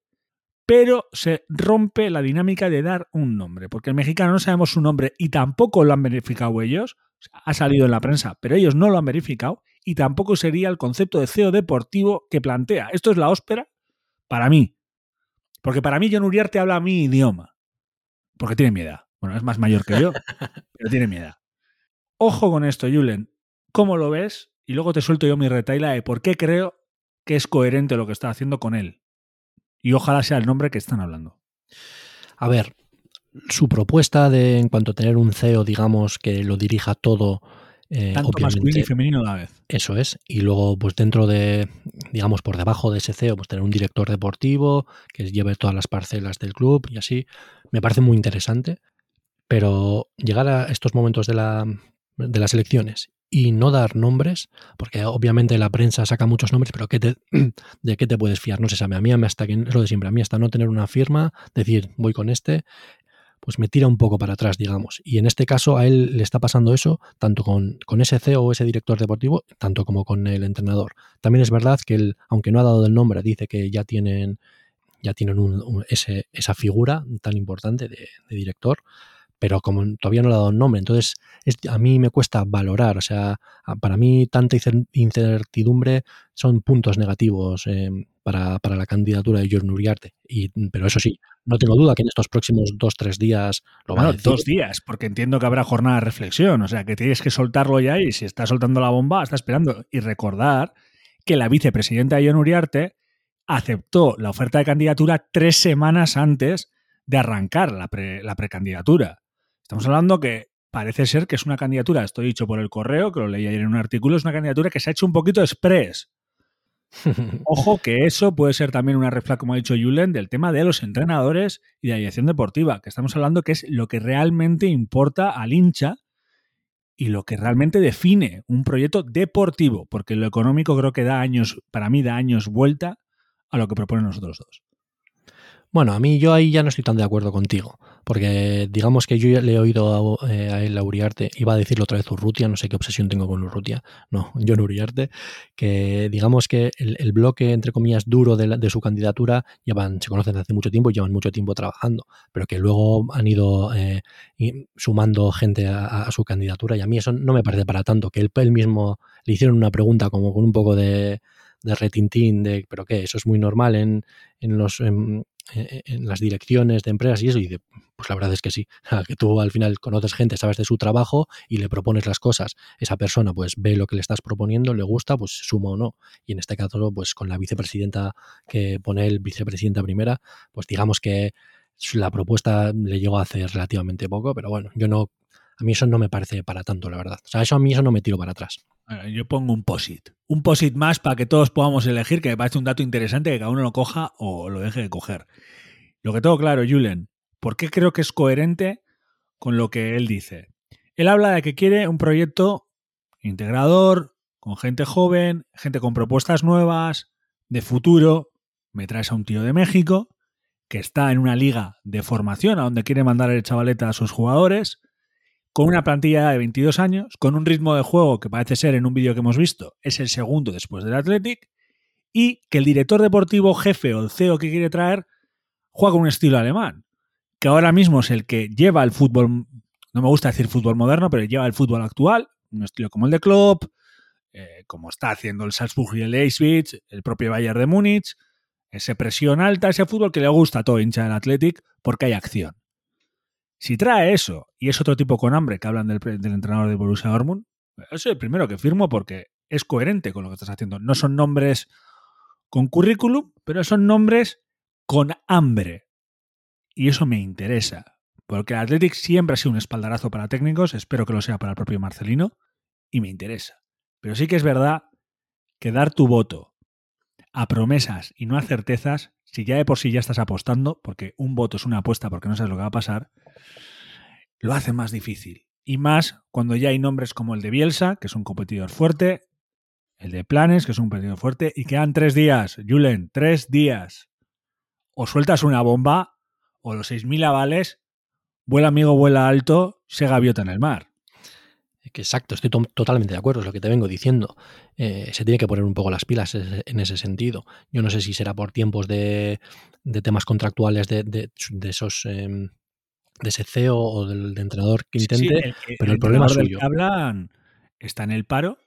Speaker 1: pero se rompe la dinámica de dar un nombre, porque el mexicano no sabemos su nombre y tampoco lo han verificado ellos. Ha salido en la prensa, pero ellos no lo han verificado y tampoco sería el concepto de CEO deportivo que plantea. Esto es la óspera para mí. Porque para mí John Uriarte habla mi idioma. Porque tiene miedo. Bueno, es más mayor que yo, <laughs> pero tiene miedo. Ojo con esto, Julen. ¿Cómo lo ves? Y luego te suelto yo mi retaila de por qué creo que es coherente lo que está haciendo con él. Y ojalá sea el nombre que están hablando.
Speaker 2: A ver, su propuesta de en cuanto a tener un CEO, digamos, que lo dirija todo.
Speaker 1: Eh, Tanto masculino y femenino a la vez.
Speaker 2: Eso es. Y luego, pues dentro de, digamos, por debajo de ese CEO, pues tener un director deportivo que lleve todas las parcelas del club y así. Me parece muy interesante. Pero llegar a estos momentos de, la, de las elecciones y no dar nombres, porque obviamente la prensa saca muchos nombres, pero ¿qué te, <clears throat> ¿de qué te puedes fiar? No se sabe. A mí hasta que es lo de siempre, a mí hasta no tener una firma, decir voy con este, pues me tira un poco para atrás, digamos. Y en este caso a él le está pasando eso, tanto con, con ese CEO o ese director deportivo, tanto como con el entrenador. También es verdad que él, aunque no ha dado el nombre, dice que ya tienen, ya tienen ese, esa figura tan importante de director pero como todavía no le ha dado un nombre, entonces a mí me cuesta valorar, o sea, para mí tanta incertidumbre son puntos negativos eh, para, la candidatura de Jorge Uriarte. Y, pero eso sí, no tengo duda que en estos próximos dos, tres días lo va a decir.
Speaker 1: Dos días, porque entiendo que habrá jornada de reflexión, o sea, que tienes que soltarlo ya y si está soltando la bomba, está esperando. Y recordar que la vicepresidenta de John Uriarte aceptó la oferta de candidatura tres semanas antes de arrancar la, la precandidatura. Estamos hablando que parece ser que es una candidatura, estoy dicho por el correo, que lo leí ayer en un artículo, es una candidatura que se ha hecho un poquito express. <laughs> Ojo que eso puede ser también una reflexión, como ha dicho Julen, del tema de los entrenadores y de la dirección deportiva, que estamos hablando que es lo que realmente importa al hincha y lo que realmente define un proyecto deportivo, porque lo económico creo que da años, para mí da años vuelta a lo que proponen nosotros dos.
Speaker 2: Bueno, a mí yo ahí ya no estoy tan de acuerdo contigo, porque digamos que yo ya le he oído a, eh, él, a Uriarte, iba a decirlo otra vez Urrutia, no sé qué obsesión tengo con Urrutia, no, <laughs> John Uriarte, que digamos que el, bloque, entre comillas, duro de, su candidatura llevan, se conocen desde hace mucho tiempo y llevan mucho tiempo trabajando, pero que luego han ido eh, sumando gente a, su candidatura y a mí eso no me parece para tanto, que él, mismo le hicieron una pregunta como con un poco de, de retintín, de, pero qué, eso es muy normal en, en los... en- en- las direcciones de empresas y eso, y dice, pues la verdad es que sí, <laughs> que tú al final conoces gente, sabes de su trabajo y le propones las cosas. Esa persona pues ve lo que le estás proponiendo, le gusta, pues suma o no. Y en este caso, pues con la vicepresidenta que pone el vicepresidenta primera, pues digamos que la propuesta le llegó a hacer relativamente poco, pero bueno, yo no, a mí eso no me parece para tanto, la verdad. O sea, eso a mí eso no me tiro para atrás.
Speaker 1: Yo pongo un posit. Un posit más para que todos podamos elegir, que me parece un dato interesante que cada uno lo coja o lo deje de coger. Lo que tengo claro, Julen, ¿por qué creo que es coherente con lo que él dice? Él habla de que quiere un proyecto integrador, con gente joven, gente con propuestas nuevas, de futuro. Me traes a un tío de México que está en una liga de formación a donde quiere mandar el chavaleta a sus jugadores con una plantilla de 22 años, con un ritmo de juego que parece ser en un vídeo que hemos visto, es el segundo después del Athletic, y que el director deportivo jefe o el CEO que quiere traer juega un estilo alemán, que ahora mismo es el que lleva el fútbol, no me gusta decir fútbol moderno, pero lleva el fútbol actual, un estilo como el de Klopp, eh, como está haciendo el Salzburg y el Leipzig, el propio Bayern de Múnich, ese presión alta, ese fútbol que le gusta a todo hincha del Athletic porque hay acción. Si trae eso y es otro tipo con hambre que hablan del, del entrenador de Borussia Dortmund, es el primero que firmo porque es coherente con lo que estás haciendo. No son nombres con currículum, pero son nombres con hambre. Y eso me interesa. Porque el Athletic siempre ha sido un espaldarazo para técnicos, espero que lo sea para el propio Marcelino, y me interesa. Pero sí que es verdad que dar tu voto a promesas y no a certezas, si ya de por sí ya estás apostando, porque un voto es una apuesta porque no sabes lo que va a pasar, lo hace más difícil. Y más cuando ya hay nombres como el de Bielsa, que es un competidor fuerte, el de Planes, que es un competidor fuerte, y quedan tres días, Julen, tres días. O sueltas una bomba, o los 6.000 avales, vuela amigo, vuela alto, se gaviota en el mar.
Speaker 2: Exacto, estoy to totalmente de acuerdo, es lo que te vengo diciendo. Eh, se tiene que poner un poco las pilas en ese sentido. Yo no sé si será por tiempos de, temas contractuales de, esos eh, de ese CEO o del de entrenador que intente, sí, sí, el, el, pero el, problema es suyo.
Speaker 1: Que hablan está en el paro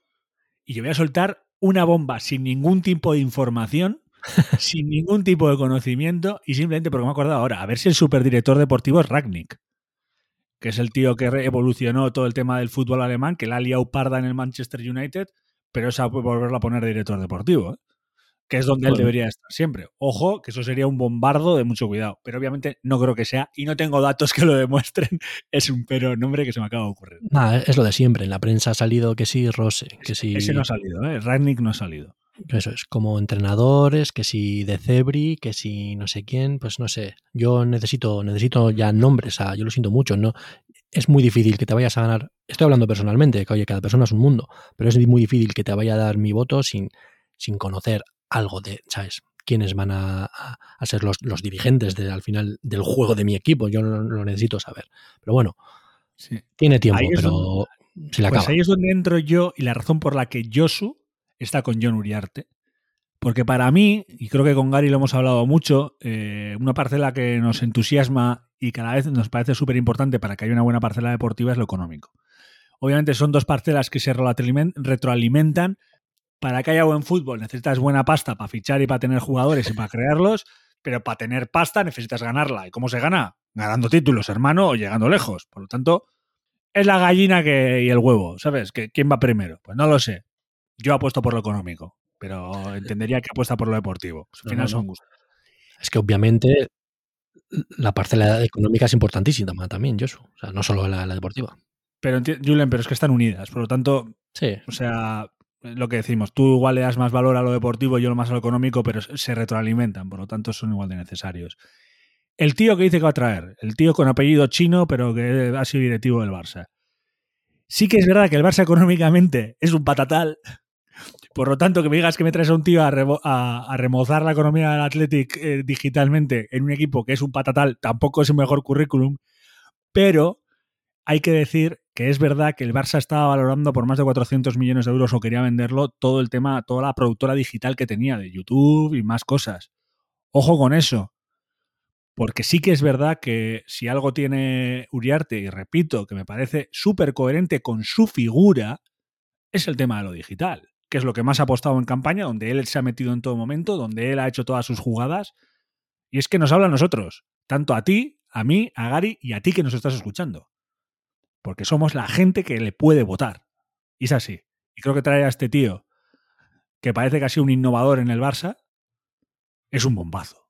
Speaker 1: y yo voy a soltar una bomba sin ningún tipo de información, <laughs> sin ningún tipo de conocimiento y simplemente porque me he acordado ahora, a ver si el superdirector deportivo es Ragnick que es el tío que evolucionó todo el tema del fútbol alemán, que la ha liado parda en el Manchester United, pero esa puede volverlo a poner de director deportivo, ¿eh? Que es donde él debería estar siempre. Ojo, que eso sería un bombardo de mucho cuidado, pero obviamente no creo que sea, y no tengo datos que lo demuestren, <laughs> es un pero nombre que se me acaba de ocurrir.
Speaker 2: Es lo de siempre, en la prensa ha salido que sí, Rose, que
Speaker 1: ese,
Speaker 2: sí...
Speaker 1: Ese no ha salido, ¿eh? Ragnick no ha salido.
Speaker 2: Eso es, como entrenadores, que si de Cebri, que si no sé quién, pues no sé. Yo necesito, necesito ya nombres, yo lo siento mucho, ¿no? Es muy difícil que te vayas a ganar. Estoy hablando personalmente, que oye, cada persona es un mundo, pero es muy difícil que te vaya a dar mi voto sin, sin conocer algo de, ¿sabes? quiénes van a, a, a ser los, los, dirigentes de, al final del juego de mi equipo. Yo lo, lo necesito saber. Pero bueno, sí. tiene tiempo, pero
Speaker 1: donde,
Speaker 2: se le
Speaker 1: pues ahí es donde entro yo y la razón por la que Josu está con John Uriarte. Porque para mí, y creo que con Gary lo hemos hablado mucho, eh, una parcela que nos entusiasma y cada vez nos parece súper importante para que haya una buena parcela deportiva es lo económico. Obviamente son dos parcelas que se retroalimentan. Para que haya buen fútbol necesitas buena pasta para fichar y para tener jugadores y para crearlos, pero para tener pasta necesitas ganarla. ¿Y cómo se gana? Ganando títulos, hermano, o llegando lejos. Por lo tanto, es la gallina que, y el huevo, ¿sabes? ¿Quién va primero? Pues no lo sé. Yo apuesto por lo económico, pero entendería que apuesta por lo deportivo. Al final no, no, son gustos.
Speaker 2: Es que obviamente la parcela económica es importantísima también, Josu. O sea, no solo la, la deportiva.
Speaker 1: Pero, Julen, pero es que están unidas. Por lo tanto,
Speaker 2: sí.
Speaker 1: o sea, lo que decimos, tú igual le das más valor a lo deportivo, yo lo más a lo económico, pero se retroalimentan, por lo tanto son igual de necesarios. El tío que dice que va a traer, el tío con apellido chino, pero que ha sido directivo del Barça. Sí que es verdad que el Barça económicamente es un patatal, Por lo tanto, que me digas que me traes a un tío a, remozar la economía del Athletic eh, digitalmente en un equipo que es un patatal, tampoco es el mejor currículum, pero hay que decir que es verdad que el Barça estaba valorando por más de 400 millones de euros o quería venderlo todo el tema, toda la productora digital que tenía de YouTube y más cosas. Ojo con eso, porque sí que es verdad que si algo tiene Uriarte, y repito, que me parece súper coherente con su figura, es el tema de lo digital que es lo que más ha apostado en campaña, donde él se ha metido en todo momento, donde él ha hecho todas sus jugadas. Y es que nos habla a nosotros, tanto a ti, a mí, a Gary y a ti que nos estás escuchando. Porque somos la gente que le puede votar. Y es así. Y creo que traer a este tío, que parece que ha sido un innovador en el Barça, es un bombazo.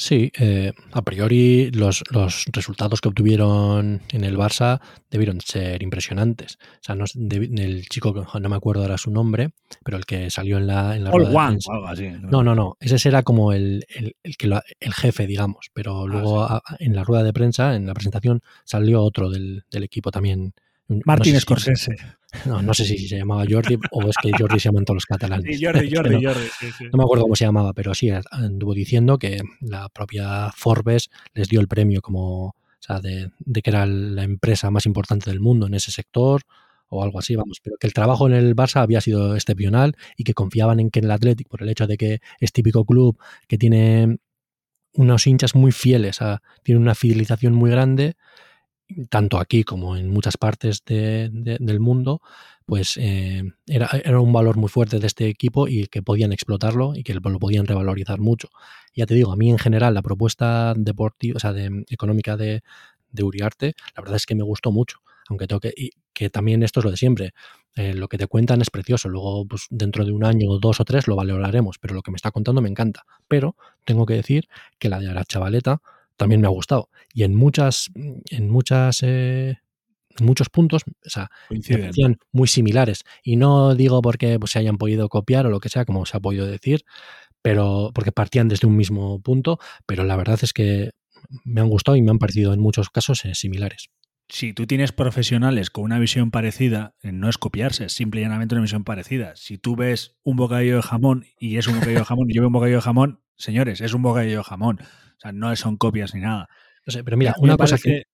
Speaker 2: Sí, eh, a priori los, los, resultados que obtuvieron en el Barça debieron ser impresionantes. O sea, no, el chico, no me acuerdo ahora su nombre, pero el que salió en la, en la
Speaker 1: rueda One, o algo así.
Speaker 2: No, no, no. Ese era como el, el, el que el jefe, digamos. Pero ah, luego en la rueda de prensa, en la presentación, salió otro del, del equipo también.
Speaker 1: Martín Scorsese. <laughs>
Speaker 2: No, no sé si se llamaba Jordi o es que Jordi se llaman todos los catalanes.
Speaker 1: Sí, Jordi, <laughs> Jordi, Jordi.
Speaker 2: No me acuerdo cómo se llamaba, pero sí, anduvo diciendo que la propia Forbes les dio el premio como, o sea, de, que era la empresa más importante del mundo en ese sector o algo así, vamos, pero que el trabajo en el Barça había sido excepcional y que confiaban en que en el Athletic, por el hecho de que es típico club que tiene unos hinchas muy fieles, tiene una fidelización muy grande, tanto aquí como en muchas partes del mundo, pues eh, era, era, un valor muy fuerte de este equipo y que podían explotarlo y que lo podían revalorizar mucho. Ya te digo, a mí en general la propuesta deportiva, o sea, de, económica de, de, Uriarte, la verdad es que me gustó mucho. Aunque tengo y que también esto es lo de siempre. Eh, lo que te cuentan es precioso. Luego, pues dentro de un año, dos o tres, lo valoraremos. Pero lo que me está contando me encanta. Pero tengo que decir que la de la chavaleta también me ha gustado. Y en muchas, en muchas, eh, muchos puntos, o sea, muy similares. Y no digo porque pues, se hayan podido copiar o lo que sea, como se ha podido decir, pero porque partían desde un mismo punto, pero la verdad es que me han gustado y me han parecido en muchos casos eh, similares.
Speaker 1: Si tú tienes profesionales con una visión parecida, eh, no es copiarse, es simple y llanamente una visión parecida. Si tú ves un bocadillo de jamón y es un bocadillo de jamón y yo veo un bocadillo de jamón, señores, es un bocadillo de jamón. O sea, no son copias ni nada.
Speaker 2: No sé, pero mira, una cosa que...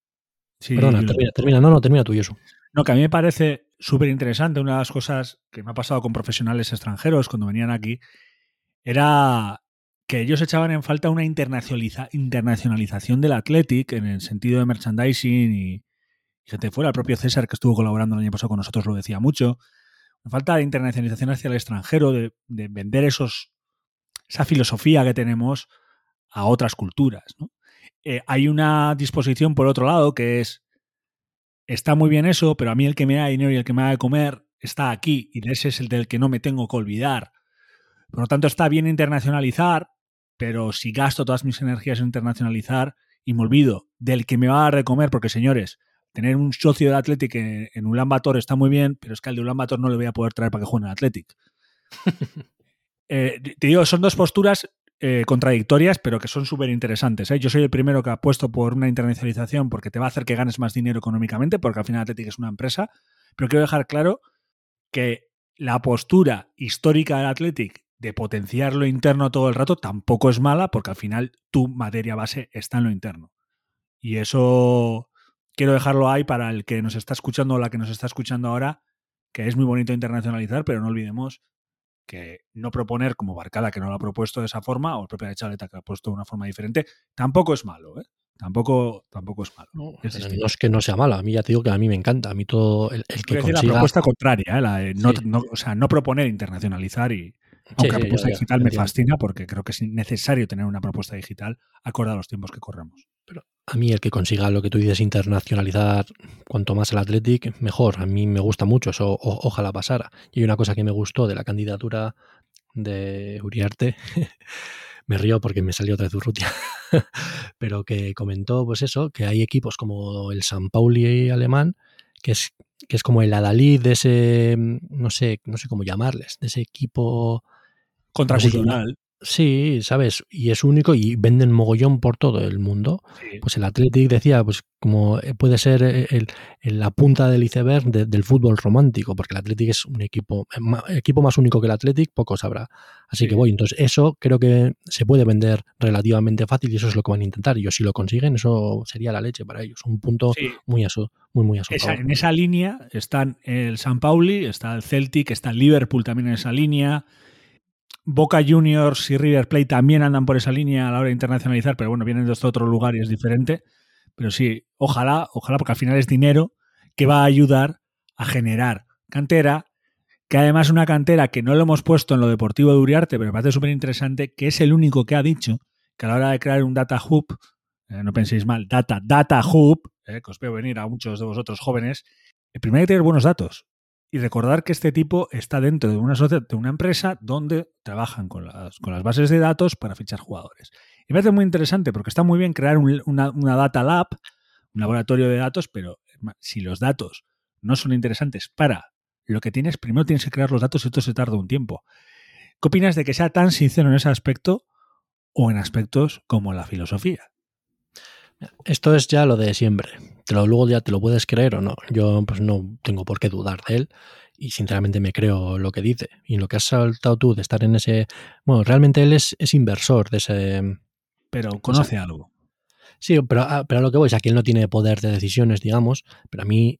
Speaker 2: Perdona, termina, No, no, termina tú y eso.
Speaker 1: No, que a mí me parece súper interesante. Una de las cosas que me ha pasado con profesionales extranjeros cuando venían aquí era que ellos echaban en falta una internacionalización del Athletic en el sentido de merchandising y, gente fuera. El propio César, que estuvo colaborando el año pasado con nosotros, lo decía mucho. Me falta de internacionalización hacia el extranjero, de, de vender esos, esa filosofía que tenemos a otras culturas. Eh, hay una disposición por otro lado que es, está muy bien eso, pero a mí el que me da dinero y el que me da de comer está aquí y ese es el del que no me tengo que olvidar. Por lo tanto, está bien internacionalizar, pero si gasto todas mis energías en internacionalizar y me olvido del que me va a dar de comer, porque señores, tener un socio del Athletic en, en Ulan Bator está muy bien, pero es que al de Ulan Bator no le voy a poder traer para que juegue en el Athletic. <laughs> Eh, te digo, son dos posturas eh, contradictorias, pero que son súper interesantes. ¿eh? Yo soy el primero que apuesto por una internacionalización porque te va a hacer que ganes más dinero económicamente, porque al final Athletic es una empresa, pero quiero dejar claro que la postura histórica del Athletic de potenciar lo interno todo el rato tampoco es mala, porque al final tu materia base está en lo interno. Y eso quiero dejarlo ahí para el que nos está escuchando o la que nos está escuchando ahora, que es muy bonito internacionalizar, pero no olvidemos que no proponer como Barcala, que no lo ha propuesto de esa forma, o el propio Chaleta, que lo ha puesto de una forma diferente, tampoco es malo, ¿eh? Tampoco, tampoco es malo.
Speaker 2: No, es, que no sea malo, a mí ya te digo que a mí me encanta, a mí todo el, que consiga...
Speaker 1: la propuesta contraria, ¿eh? la no, o sea, no proponer internacionalizar y... Aunque la propuesta digital me fascina porque creo que es necesario tener una propuesta digital acorde a los tiempos que corremos.
Speaker 2: Pero a mí el que consiga lo que tú dices, internacionalizar cuanto más el Athletic, mejor. A mí me gusta mucho, eso ojalá pasara. Y hay una cosa que me gustó de la candidatura de Uriarte, <laughs> me río porque me salió otra vez Urrutia, <laughs> pero que comentó pues eso, que hay equipos como el San Pauli alemán, que es, que es como el Adalid de ese, no sé, no sé cómo llamarles, de ese equipo...
Speaker 1: Contracultural.
Speaker 2: Sí, ¿sabes? Y es único y venden mogollón por todo el mundo. Pues el Athletic decía, pues como eh, puede ser eh, el, la punta del iceberg del fútbol romántico, porque el Athletic es un equipo, eh, equipo más único que el Athletic, pocos habrá. Así que voy, entonces eso creo que se puede vender relativamente fácil y eso es lo que van a intentar. Y si lo consiguen, eso sería la leche para ellos. Un punto muy a muy, muy a
Speaker 1: En esa línea están el San Pauli, está el Celtic, está el Liverpool también en esa línea. Boca Juniors y River Plate también andan por esa línea a la hora de internacionalizar, pero bueno, vienen de este otro lugar y es diferente. Pero sí, ojalá, ojalá, porque al final es dinero que va a ayudar a generar cantera, que además una cantera que no lo hemos puesto en lo deportivo de Uriarte, pero me parece súper interesante, que es el único que ha dicho que a la hora de crear un data hub, eh, no penséis mal, data, data hub, eh, que os veo venir a muchos de vosotros jóvenes, el primero hay que tener buenos datos. Y recordar que este tipo está dentro de una, de una empresa donde trabajan con las, bases de datos para fichar jugadores. Y me parece muy interesante porque está muy bien crear una, data lab, un laboratorio de datos, pero si los datos no son interesantes para lo que tienes, primero tienes que crear los datos y esto se tarda un tiempo. ¿Qué opinas de que sea tan sincero en ese aspecto o en aspectos como la filosofía?
Speaker 2: Esto es ya lo de siempre. Te lo, luego ya te lo puedes creer o no. Yo pues no tengo por qué dudar de él y sinceramente me creo lo que dice. Y lo que has saltado tú de estar en ese... Bueno, realmente él es, es inversor de ese...
Speaker 1: Pero conoce algo.
Speaker 2: Sí, pero, ah, pero a lo que voy es que él no tiene poder de decisiones, digamos, pero a mí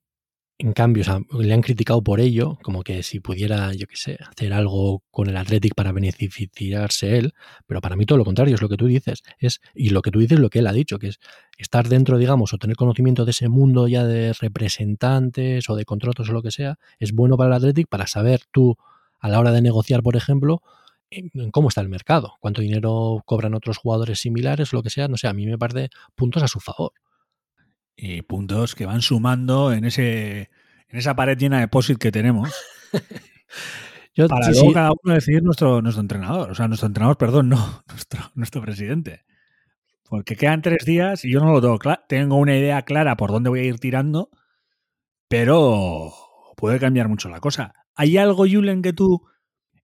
Speaker 2: en cambio, le han criticado por ello, como que si pudiera, yo qué sé, hacer algo con el Athletic para beneficiarse él, pero para mí todo lo contrario, es lo que tú dices, es, y lo que tú dices es lo que él ha dicho, que es estar dentro, digamos, o tener conocimiento de ese mundo ya de representantes o de contratos o lo que sea, es bueno para el Athletic para saber tú, a la hora de negociar, por ejemplo, cómo está el mercado, cuánto dinero cobran otros jugadores similares o lo que sea, no sé, a mí me parece puntos a su favor
Speaker 1: y puntos que van sumando en ese en esa pared llena de POSIT que tenemos. <laughs> para luego cada uno decidir nuestro, nuestro entrenador. O sea, nuestro entrenador, perdón, no, <laughs> nuestro, nuestro presidente. Porque quedan tres días y yo no lo tengo claro. Tengo una idea clara por dónde voy a ir tirando, pero puede cambiar mucho la cosa. ¿Hay algo, Julen, que tú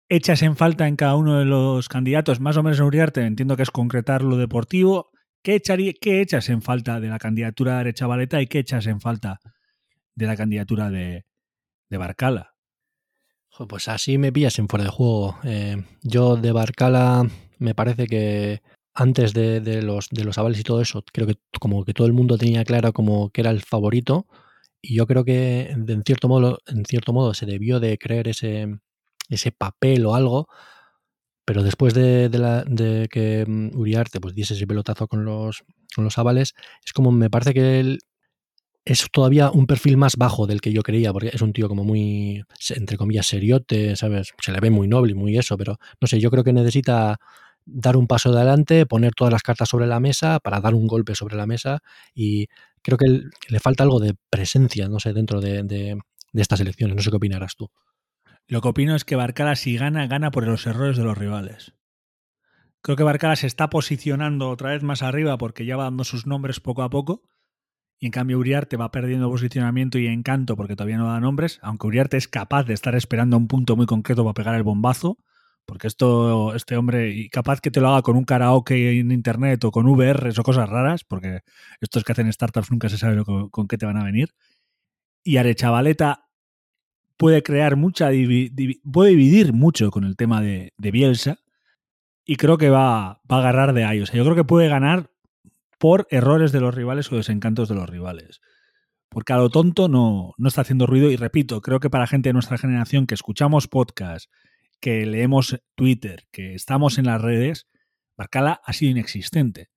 Speaker 1: echas en falta en cada uno de los candidatos? Más o menos en Uriarte, entiendo que es concretar lo deportivo. ¿Qué, ¿Qué echas en falta de la candidatura de Chavaleta y qué echas en falta de la candidatura de, de Barcala?
Speaker 2: Pues así me pillas en fuera de juego. Eh, yo de Barcala me parece que antes de, los, de los avales y todo eso, creo que como que todo el mundo tenía claro como que era el favorito. Y yo creo que en cierto modo, en cierto modo se debió de creer ese, ese papel o algo pero después de, la, de, que mm, Uriarte pues, diese ese pelotazo con los, con los avales, es como me parece que él es todavía un perfil más bajo del que yo creía, porque es un tío como muy, entre comillas, seriote, ¿sabes? Se le ve muy noble y muy eso, pero no sé, yo creo que necesita dar un paso adelante, poner todas las cartas sobre la mesa para dar un golpe sobre la mesa y creo que le falta algo de presencia, no sé, dentro de, de estas elecciones. No sé qué opinarás tú.
Speaker 1: Lo que opino es que Barcala si gana, gana por los errores de los rivales. Creo que Barcala se está posicionando otra vez más arriba porque ya va dando sus nombres poco a poco. Y en cambio Uriarte va perdiendo posicionamiento y encanto porque todavía no da nombres, aunque Uriarte es capaz de estar esperando un punto muy concreto para pegar el bombazo, porque esto, este hombre, y capaz que te lo haga con un karaoke en internet o con VRs o cosas raras, porque estos que hacen startups nunca se sabe con qué te van a venir. Y Arechavaleta puede crear mucha, puede dividir mucho con el tema de, Bielsa y creo que va, va, a agarrar de ahí. O sea, yo creo que puede ganar por errores de los rivales o desencantos de los rivales. Porque a lo tonto no, no está haciendo ruido y repito, creo que para gente de nuestra generación que escuchamos podcast, que leemos Twitter, que estamos en las redes, Barcala ha sido inexistente.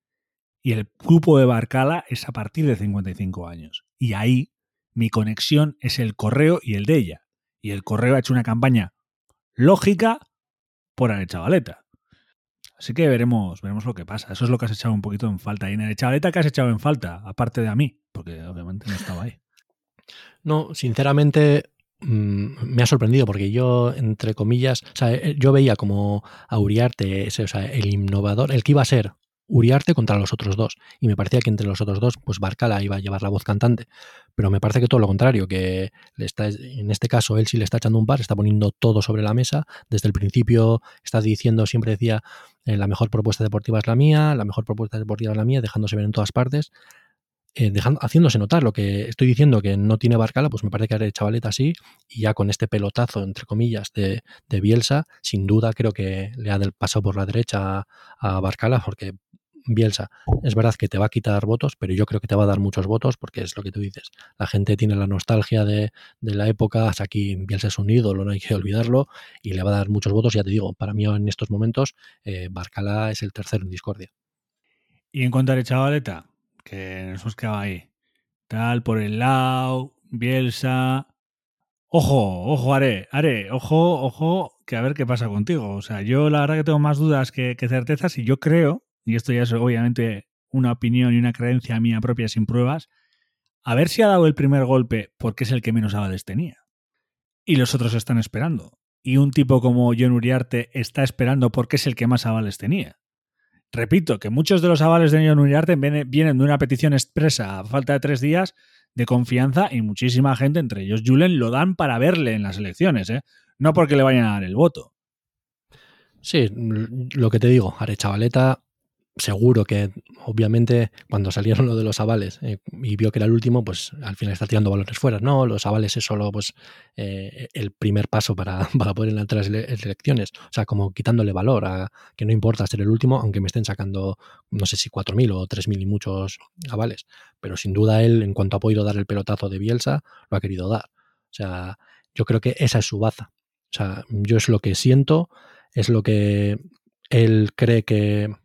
Speaker 1: Y el grupo de Barcala es a partir de 55 años. Y ahí mi conexión es el correo y el de ella. Y el correo ha hecho una campaña lógica por Chavaleta. Así que veremos, veremos lo que pasa. Eso es lo que has echado un poquito en falta. Y en Chavaleta, ¿qué has echado en falta? Aparte de a mí, porque obviamente no estaba ahí.
Speaker 2: No, sinceramente mm, me ha sorprendido porque yo, entre comillas, eh, yo veía como a Uriarte, ese, o sea, el innovador, el que iba a ser Uriarte contra los otros dos. Y me parecía que entre los otros dos, pues Barcala iba a llevar la voz cantante. Pero me parece que todo lo contrario, que le está, en este caso él sí le está echando un par, está poniendo todo sobre la mesa. Desde el principio está diciendo, siempre decía, eh, la mejor propuesta deportiva es la mía, la mejor propuesta deportiva es la mía, dejándose ver en todas partes. Eh, dejando, haciéndose notar lo que estoy diciendo que no tiene Barcala, pues me parece que haré chavaleta así, y ya con este pelotazo, entre comillas, de, de Bielsa, sin duda creo que le ha del paso por la derecha a, Barcala, porque Bielsa es verdad que te va a quitar votos, pero yo creo que te va a dar muchos votos, porque es lo que tú dices. La gente tiene la nostalgia de, de la época, hasta aquí Bielsa es un ídolo, no hay que olvidarlo, y le va a dar muchos votos, ya te digo, para mí en estos momentos eh, Barcala es el tercero en discordia.
Speaker 1: Y en cuanto a chavaleta, que nos hemos ahí. Tal, por el lado, Bielsa. Ojo, ojo, haré, haré, ojo, ojo, que a ver qué pasa contigo. O sea, yo la verdad que tengo más dudas que, certezas y yo creo, y esto ya es obviamente una opinión y una creencia mía propia sin pruebas, a ver si ha dado el primer golpe porque es el que menos avales tenía. Y los otros están esperando. Y un tipo como John Uriarte está esperando porque es el que más avales tenía. Repito, que muchos de los avales de John Uriarte vienen de una petición expresa a falta de tres días de confianza y muchísima gente, entre ellos Julen, lo dan para verle en las elecciones, ¿eh? no porque le vayan a dar el voto.
Speaker 2: Sí, lo que te digo, Arechavaleta seguro que, obviamente, cuando salieron lo <laughs> de los avales eh, y vio que era el último, pues al final está tirando valores fuera. No, los avales es solo pues, eh, el primer paso para, <laughs> para poder entrar a las elecciones. O sea, como quitándole valor a que no importa ser el último, aunque me estén sacando, no sé si 4.000 o 3.000 y muchos avales. Pero sin duda él, en cuanto ha podido dar el pelotazo de Bielsa, lo ha querido dar. O sea, yo creo que esa es su baza. O sea, yo es lo que siento, es lo que él cree que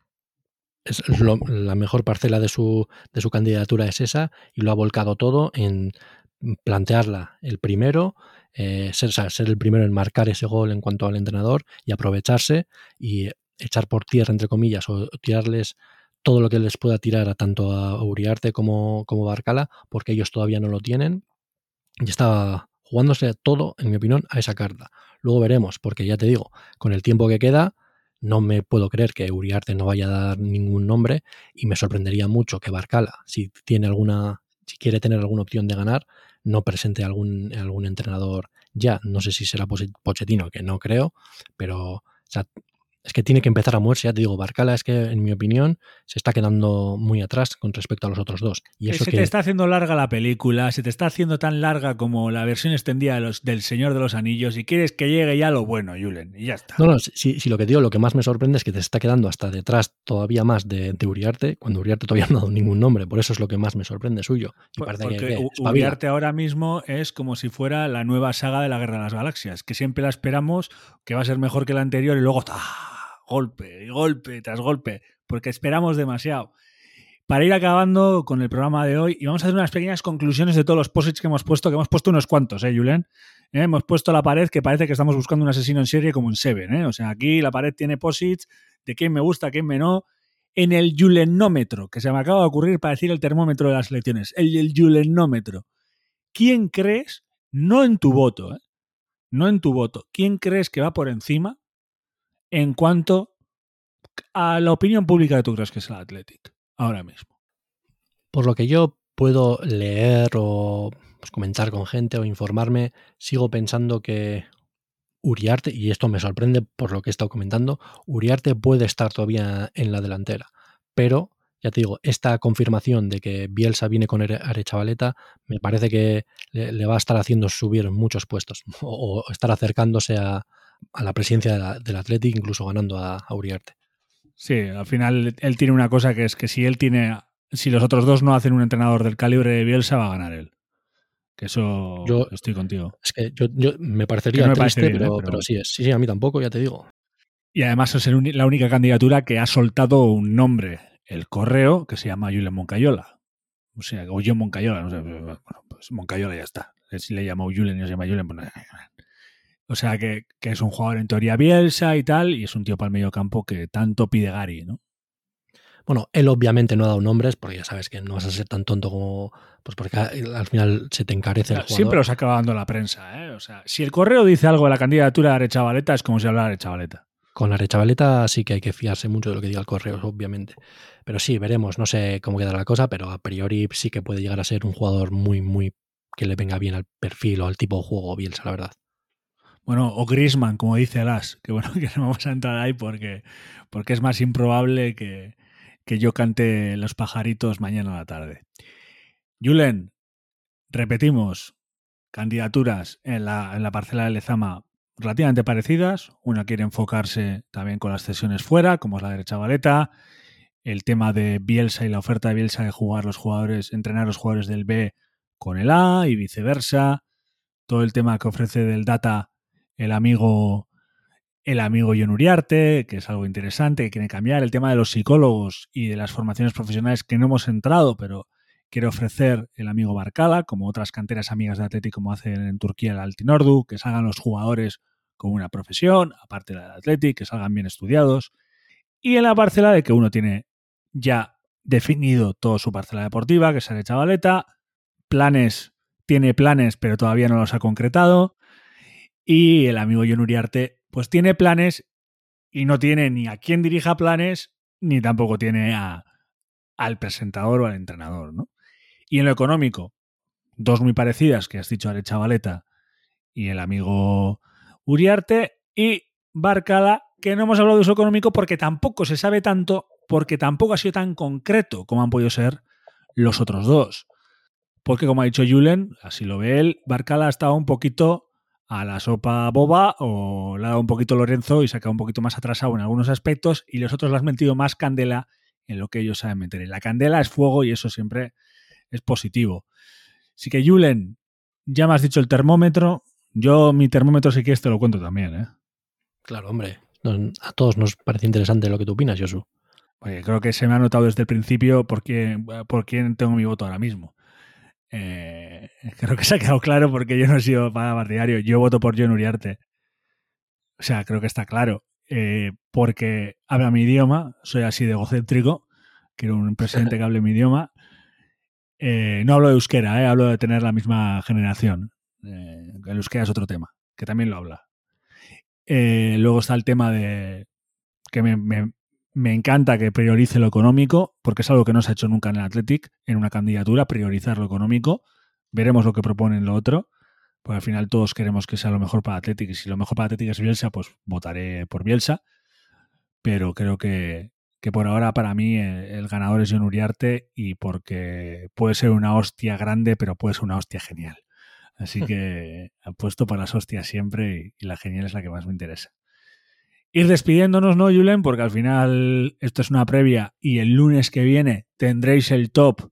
Speaker 2: es la mejor parcela de su, de su candidatura es esa y lo ha volcado todo en plantearla el primero, eh, ser, ser el primero en marcar ese gol en cuanto al entrenador y aprovecharse y echar por tierra, entre comillas, o tirarles todo lo que les pueda tirar a tanto a Uriarte como, como Barcala, porque ellos todavía no lo tienen. Y está jugándose todo, en mi opinión, a esa carta. Luego veremos, porque ya te digo, con el tiempo que queda, no me puedo creer que Uriarte no vaya a dar ningún nombre y me sorprendería mucho que Barcala, si tiene alguna, si quiere tener alguna opción de ganar, no presente algún, algún entrenador ya. No sé si será Pochettino, que no creo, pero es que tiene que empezar a moverse. Ya te digo, Barcala es que, en mi opinión, se está quedando muy atrás con respecto a los otros dos.
Speaker 1: Y eso se te está haciendo larga la película, se te está haciendo tan larga como la versión extendida de los, del Señor de los Anillos y quieres que llegue ya lo bueno, Julen, y ya está.
Speaker 2: No, no, si, lo que digo, lo que más me sorprende es que te está quedando hasta detrás todavía más de, Uriarte, cuando Uriarte todavía no ha dado ningún nombre. Por eso es lo que más me sorprende suyo.
Speaker 1: porque Uriarte ahora mismo es como si fuera la nueva saga de la Guerra de las Galaxias, que siempre la esperamos, que va a ser mejor que la anterior y luego... ¡ah! Golpe y golpe tras golpe, porque esperamos demasiado. Para ir acabando con el programa de hoy, y vamos a hacer unas pequeñas conclusiones de todos los posits que hemos puesto, que hemos puesto unos cuantos, ¿eh, Julen? ¿Eh? Hemos puesto la pared que parece que estamos buscando un asesino en serie como en Seven, ¿eh? O sea, aquí la pared tiene posits de quién me gusta, quién me no. En el Julenómetro, que se me acaba de ocurrir para decir el termómetro de las elecciones, el, el Julenómetro. ¿Quién crees, no en tu voto, ¿eh? no en tu voto, quién crees que va por encima en cuanto a la opinión pública que tú crees que es el Athletic ahora mismo?
Speaker 2: Por lo que yo puedo leer o pues, comentar con gente o informarme, sigo pensando que Uriarte, y esto me sorprende por lo que he estado comentando, Uriarte puede estar todavía en la delantera, pero ya te digo, esta confirmación de que Bielsa viene con Arechavaleta me parece que le, va a estar haciendo subir muchos puestos <laughs> o estar acercándose a, a la presidencia del Athletic, incluso ganando a, Uriarte.
Speaker 1: Sí, al final él tiene una cosa que es que si él tiene, si los otros dos no hacen un entrenador del calibre de Bielsa, va a ganar él. Que eso yo estoy contigo.
Speaker 2: Es que yo, me parecería triste, ¿eh? pero, sí es. Sí, a mí tampoco, ya te digo.
Speaker 1: Y además es la única candidatura que ha soltado un nombre, el correo, que se llama Julián Moncayola. O sea, o yo Moncayola, no sé. Bueno, pues Moncayola ya está. Si le llamo Julen y no se llama Julen, pues o sea que, es un jugador en teoría Bielsa y tal, y es un tío para el medio campo que tanto pide Gary, ¿no?
Speaker 2: Bueno, él obviamente no ha dado nombres, porque ya sabes que no vas a ser tan tonto como. Pues porque al final se te encarece el jugador.
Speaker 1: Siempre los acaba dando la prensa, ¿eh? O sea, si el correo dice algo de la candidatura de Arechavaleta, es como si hablara de Arechavaleta.
Speaker 2: Con la rechavaleta sí que hay que fiarse mucho de lo que diga el correo, obviamente. Pero sí, veremos. No sé cómo quedará la cosa, pero a priori sí que puede llegar a ser un jugador muy, muy que le venga bien al perfil o al tipo de juego Bielsa, la verdad.
Speaker 1: Bueno, o Grisman, como dice Alas, que bueno, <laughs> que no vamos a entrar ahí porque, porque es más improbable que, que yo cante Los pajaritos mañana a la tarde. Julen, repetimos, candidaturas en la, en la parcela de Lezama relativamente parecidas. Una quiere enfocarse también con las cesiones fuera, como es la derecha valeta. El tema de Bielsa y la oferta de Bielsa de jugar los jugadores, entrenar los jugadores del B con el A y viceversa. Todo el tema que ofrece del data el amigo el amigo John Uriarte, que es algo interesante, que quiere cambiar. El tema de los psicólogos y de las formaciones profesionales que no hemos entrado, pero quiere ofrecer el amigo Barcala, como otras canteras amigas de Atlético como hacen en Turquía el Altinordu, que salgan los jugadores con una profesión, aparte del Atlético, que salgan bien estudiados. Y en la parcela de que uno tiene ya definido toda su parcela deportiva, que el chavaleta, planes, tiene planes, pero todavía no los ha concretado. Y el amigo John Uriarte, pues tiene planes y no tiene ni a quién dirija planes, ni tampoco tiene a, al presentador o al entrenador, ¿no? Y en lo económico, dos muy parecidas que has dicho Ale Chavaleta y el amigo Uriarte y Barcala, que no hemos hablado de uso económico porque tampoco se sabe tanto, porque tampoco ha sido tan concreto como han podido ser los otros dos. Porque como ha dicho Julen, así lo ve él, Barcala ha estado un poquito a la sopa boba o le ha dado un poquito Lorenzo y se ha quedado un poquito más atrasado en algunos aspectos y los otros le han metido más candela en lo que ellos saben meter. En la candela es fuego y eso siempre es positivo. Así que, Julen, ya me has dicho el termómetro. Yo, mi termómetro, si quieres, te lo cuento también, ¿eh?
Speaker 2: Claro, hombre. A todos nos parece interesante lo que tú opinas, Josu.
Speaker 1: Oye, creo que se me ha notado desde el principio por quién, por quién tengo mi voto ahora mismo. Eh, <laughs> creo que se ha quedado claro porque yo no he sido para partidario. Yo voto por John Uriarte. O sea, creo que está claro. Eh, porque habla mi idioma, soy así de egocéntrico, quiero un presidente que <laughs> hable mi idioma. Eh, no hablo de euskera, hablo de tener la misma generación. el euskera es otro tema, que también lo habla. luego está el tema de que me, me, encanta que priorice lo económico, porque es algo que no se ha hecho nunca en el Athletic, en una candidatura, priorizar lo económico. Veremos lo que proponen lo otro. Porque al final todos queremos que sea lo mejor para Atlético y si lo mejor para Atlético es Bielsa, pues votaré por Bielsa. Pero creo que, por ahora para mí eh, el, ganador es John Uriarte y porque puede ser una hostia grande, pero puede ser una hostia genial. Así <laughs> que apuesto para las hostias siempre y, la genial es la que más me interesa. Ir despidiéndonos, ¿no, Julen? Porque al final esto es una previa y el lunes que viene tendréis el top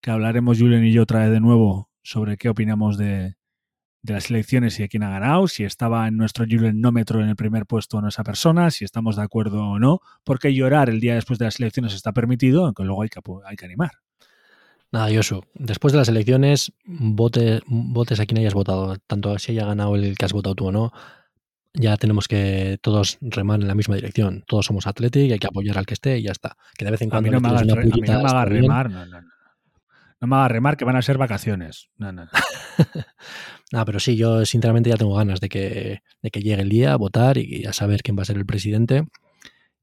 Speaker 1: que hablaremos Julen y yo otra vez de nuevo sobre qué opinamos de, las elecciones y de quién ha ganado, si estaba en nuestro Julenómetro en el primer puesto o no esa persona, si estamos de acuerdo o no, porque llorar el día después de las elecciones está permitido, aunque luego hay que, animar.
Speaker 2: Nada, Yosu, después de las elecciones, vote, votes a quien hayas votado, tanto si haya ganado el que has votado tú o no, ya tenemos que todos remar en la misma dirección. Todos somos Athletic y hay que apoyar al que esté y ya está. Que de vez en cuando
Speaker 1: no me hagas, remar, no, no, no. No me hagas remar que van a ser vacaciones. No, no. <laughs>
Speaker 2: Ah, pero sí, yo sinceramente ya tengo ganas de que, de que llegue el día a votar y a saber quién va a ser el presidente.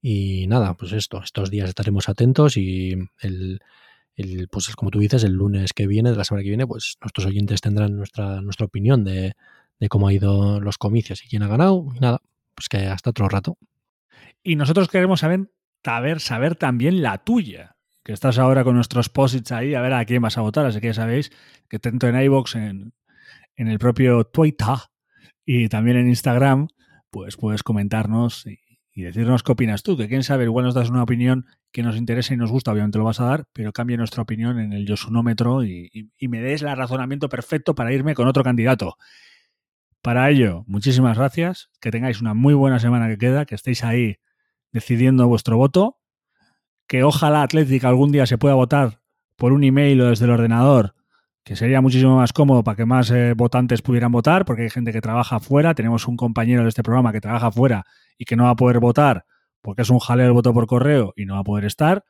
Speaker 2: Y nada, pues esto, estos días estaremos atentos y el, el, pues como tú dices, el lunes que viene, de la semana que viene, pues nuestros oyentes tendrán nuestra, nuestra opinión de, de cómo ha ido los comicios y quién ha ganado. Y nada, pues que hasta otro rato.
Speaker 1: Y nosotros queremos saber, saber, saber también la tuya que estás ahora con nuestros posits ahí, a ver a quién vas a votar. Así que ya sabéis que tanto en iVoox, en, en el propio Twitter y también en Instagram, pues puedes comentarnos y, decirnos qué opinas tú, que quién sabe, igual nos das una opinión que nos interesa y nos gusta, obviamente lo vas a dar, pero cambie nuestra opinión en el Yosunómetro y, y, me des el razonamiento perfecto para irme con otro candidato. Para ello, muchísimas gracias, que tengáis una muy buena semana que queda, que estéis ahí decidiendo vuestro voto, que ojalá Atlética algún día se pueda votar por un email o desde el ordenador que sería muchísimo más cómodo para que más eh, votantes pudieran votar, porque hay gente que trabaja fuera. Tenemos un compañero de este programa que trabaja fuera y que no va a poder votar porque es un jaleo el voto por correo y no va a poder estar.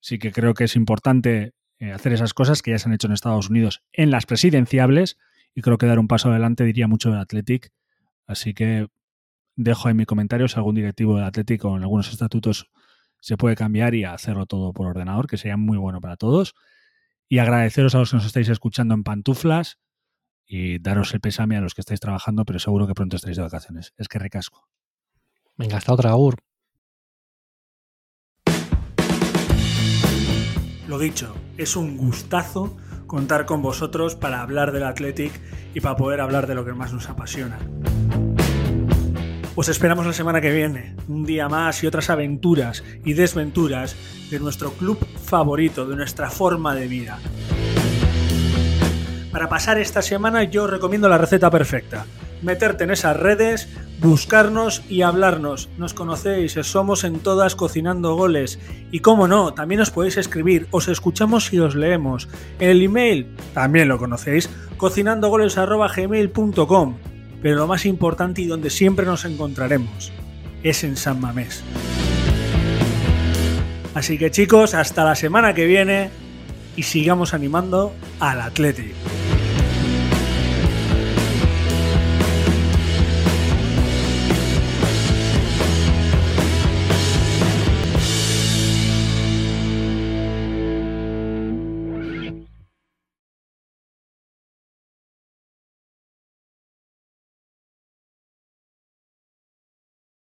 Speaker 1: Sí que creo que es importante eh, hacer esas cosas que ya se han hecho en Estados Unidos en las presidenciables y creo que dar un paso adelante diría mucho del Athletic. Así que dejo en mi comentario si algún directivo del Atlético en algunos estatutos se puede cambiar y hacerlo todo por ordenador, que sería muy bueno para todos. Y agradeceros a los que nos estáis escuchando en pantuflas y daros el pésame a los que estáis trabajando, pero seguro que pronto estaréis de vacaciones. Es que recasco.
Speaker 2: Venga, hasta otra, Agur.
Speaker 1: Lo dicho, es un gustazo contar con vosotros para hablar del Athletic y para poder hablar de lo que más nos apasiona. Os esperamos la semana que viene, un día más y otras aventuras y desventuras de nuestro club favorito, de nuestra forma de vida. Para pasar esta semana yo os recomiendo la receta perfecta. Meterte en esas redes, buscarnos y hablarnos. Nos conocéis, somos en todas cocinando goles. Y como no, también os podéis escribir, os escuchamos y os leemos. El email, también lo conocéis, cocinandogoles.gmail.com. Pero lo más importante y donde siempre nos encontraremos es en San Mamés. Así que chicos, hasta la semana que viene y sigamos animando al Atlético.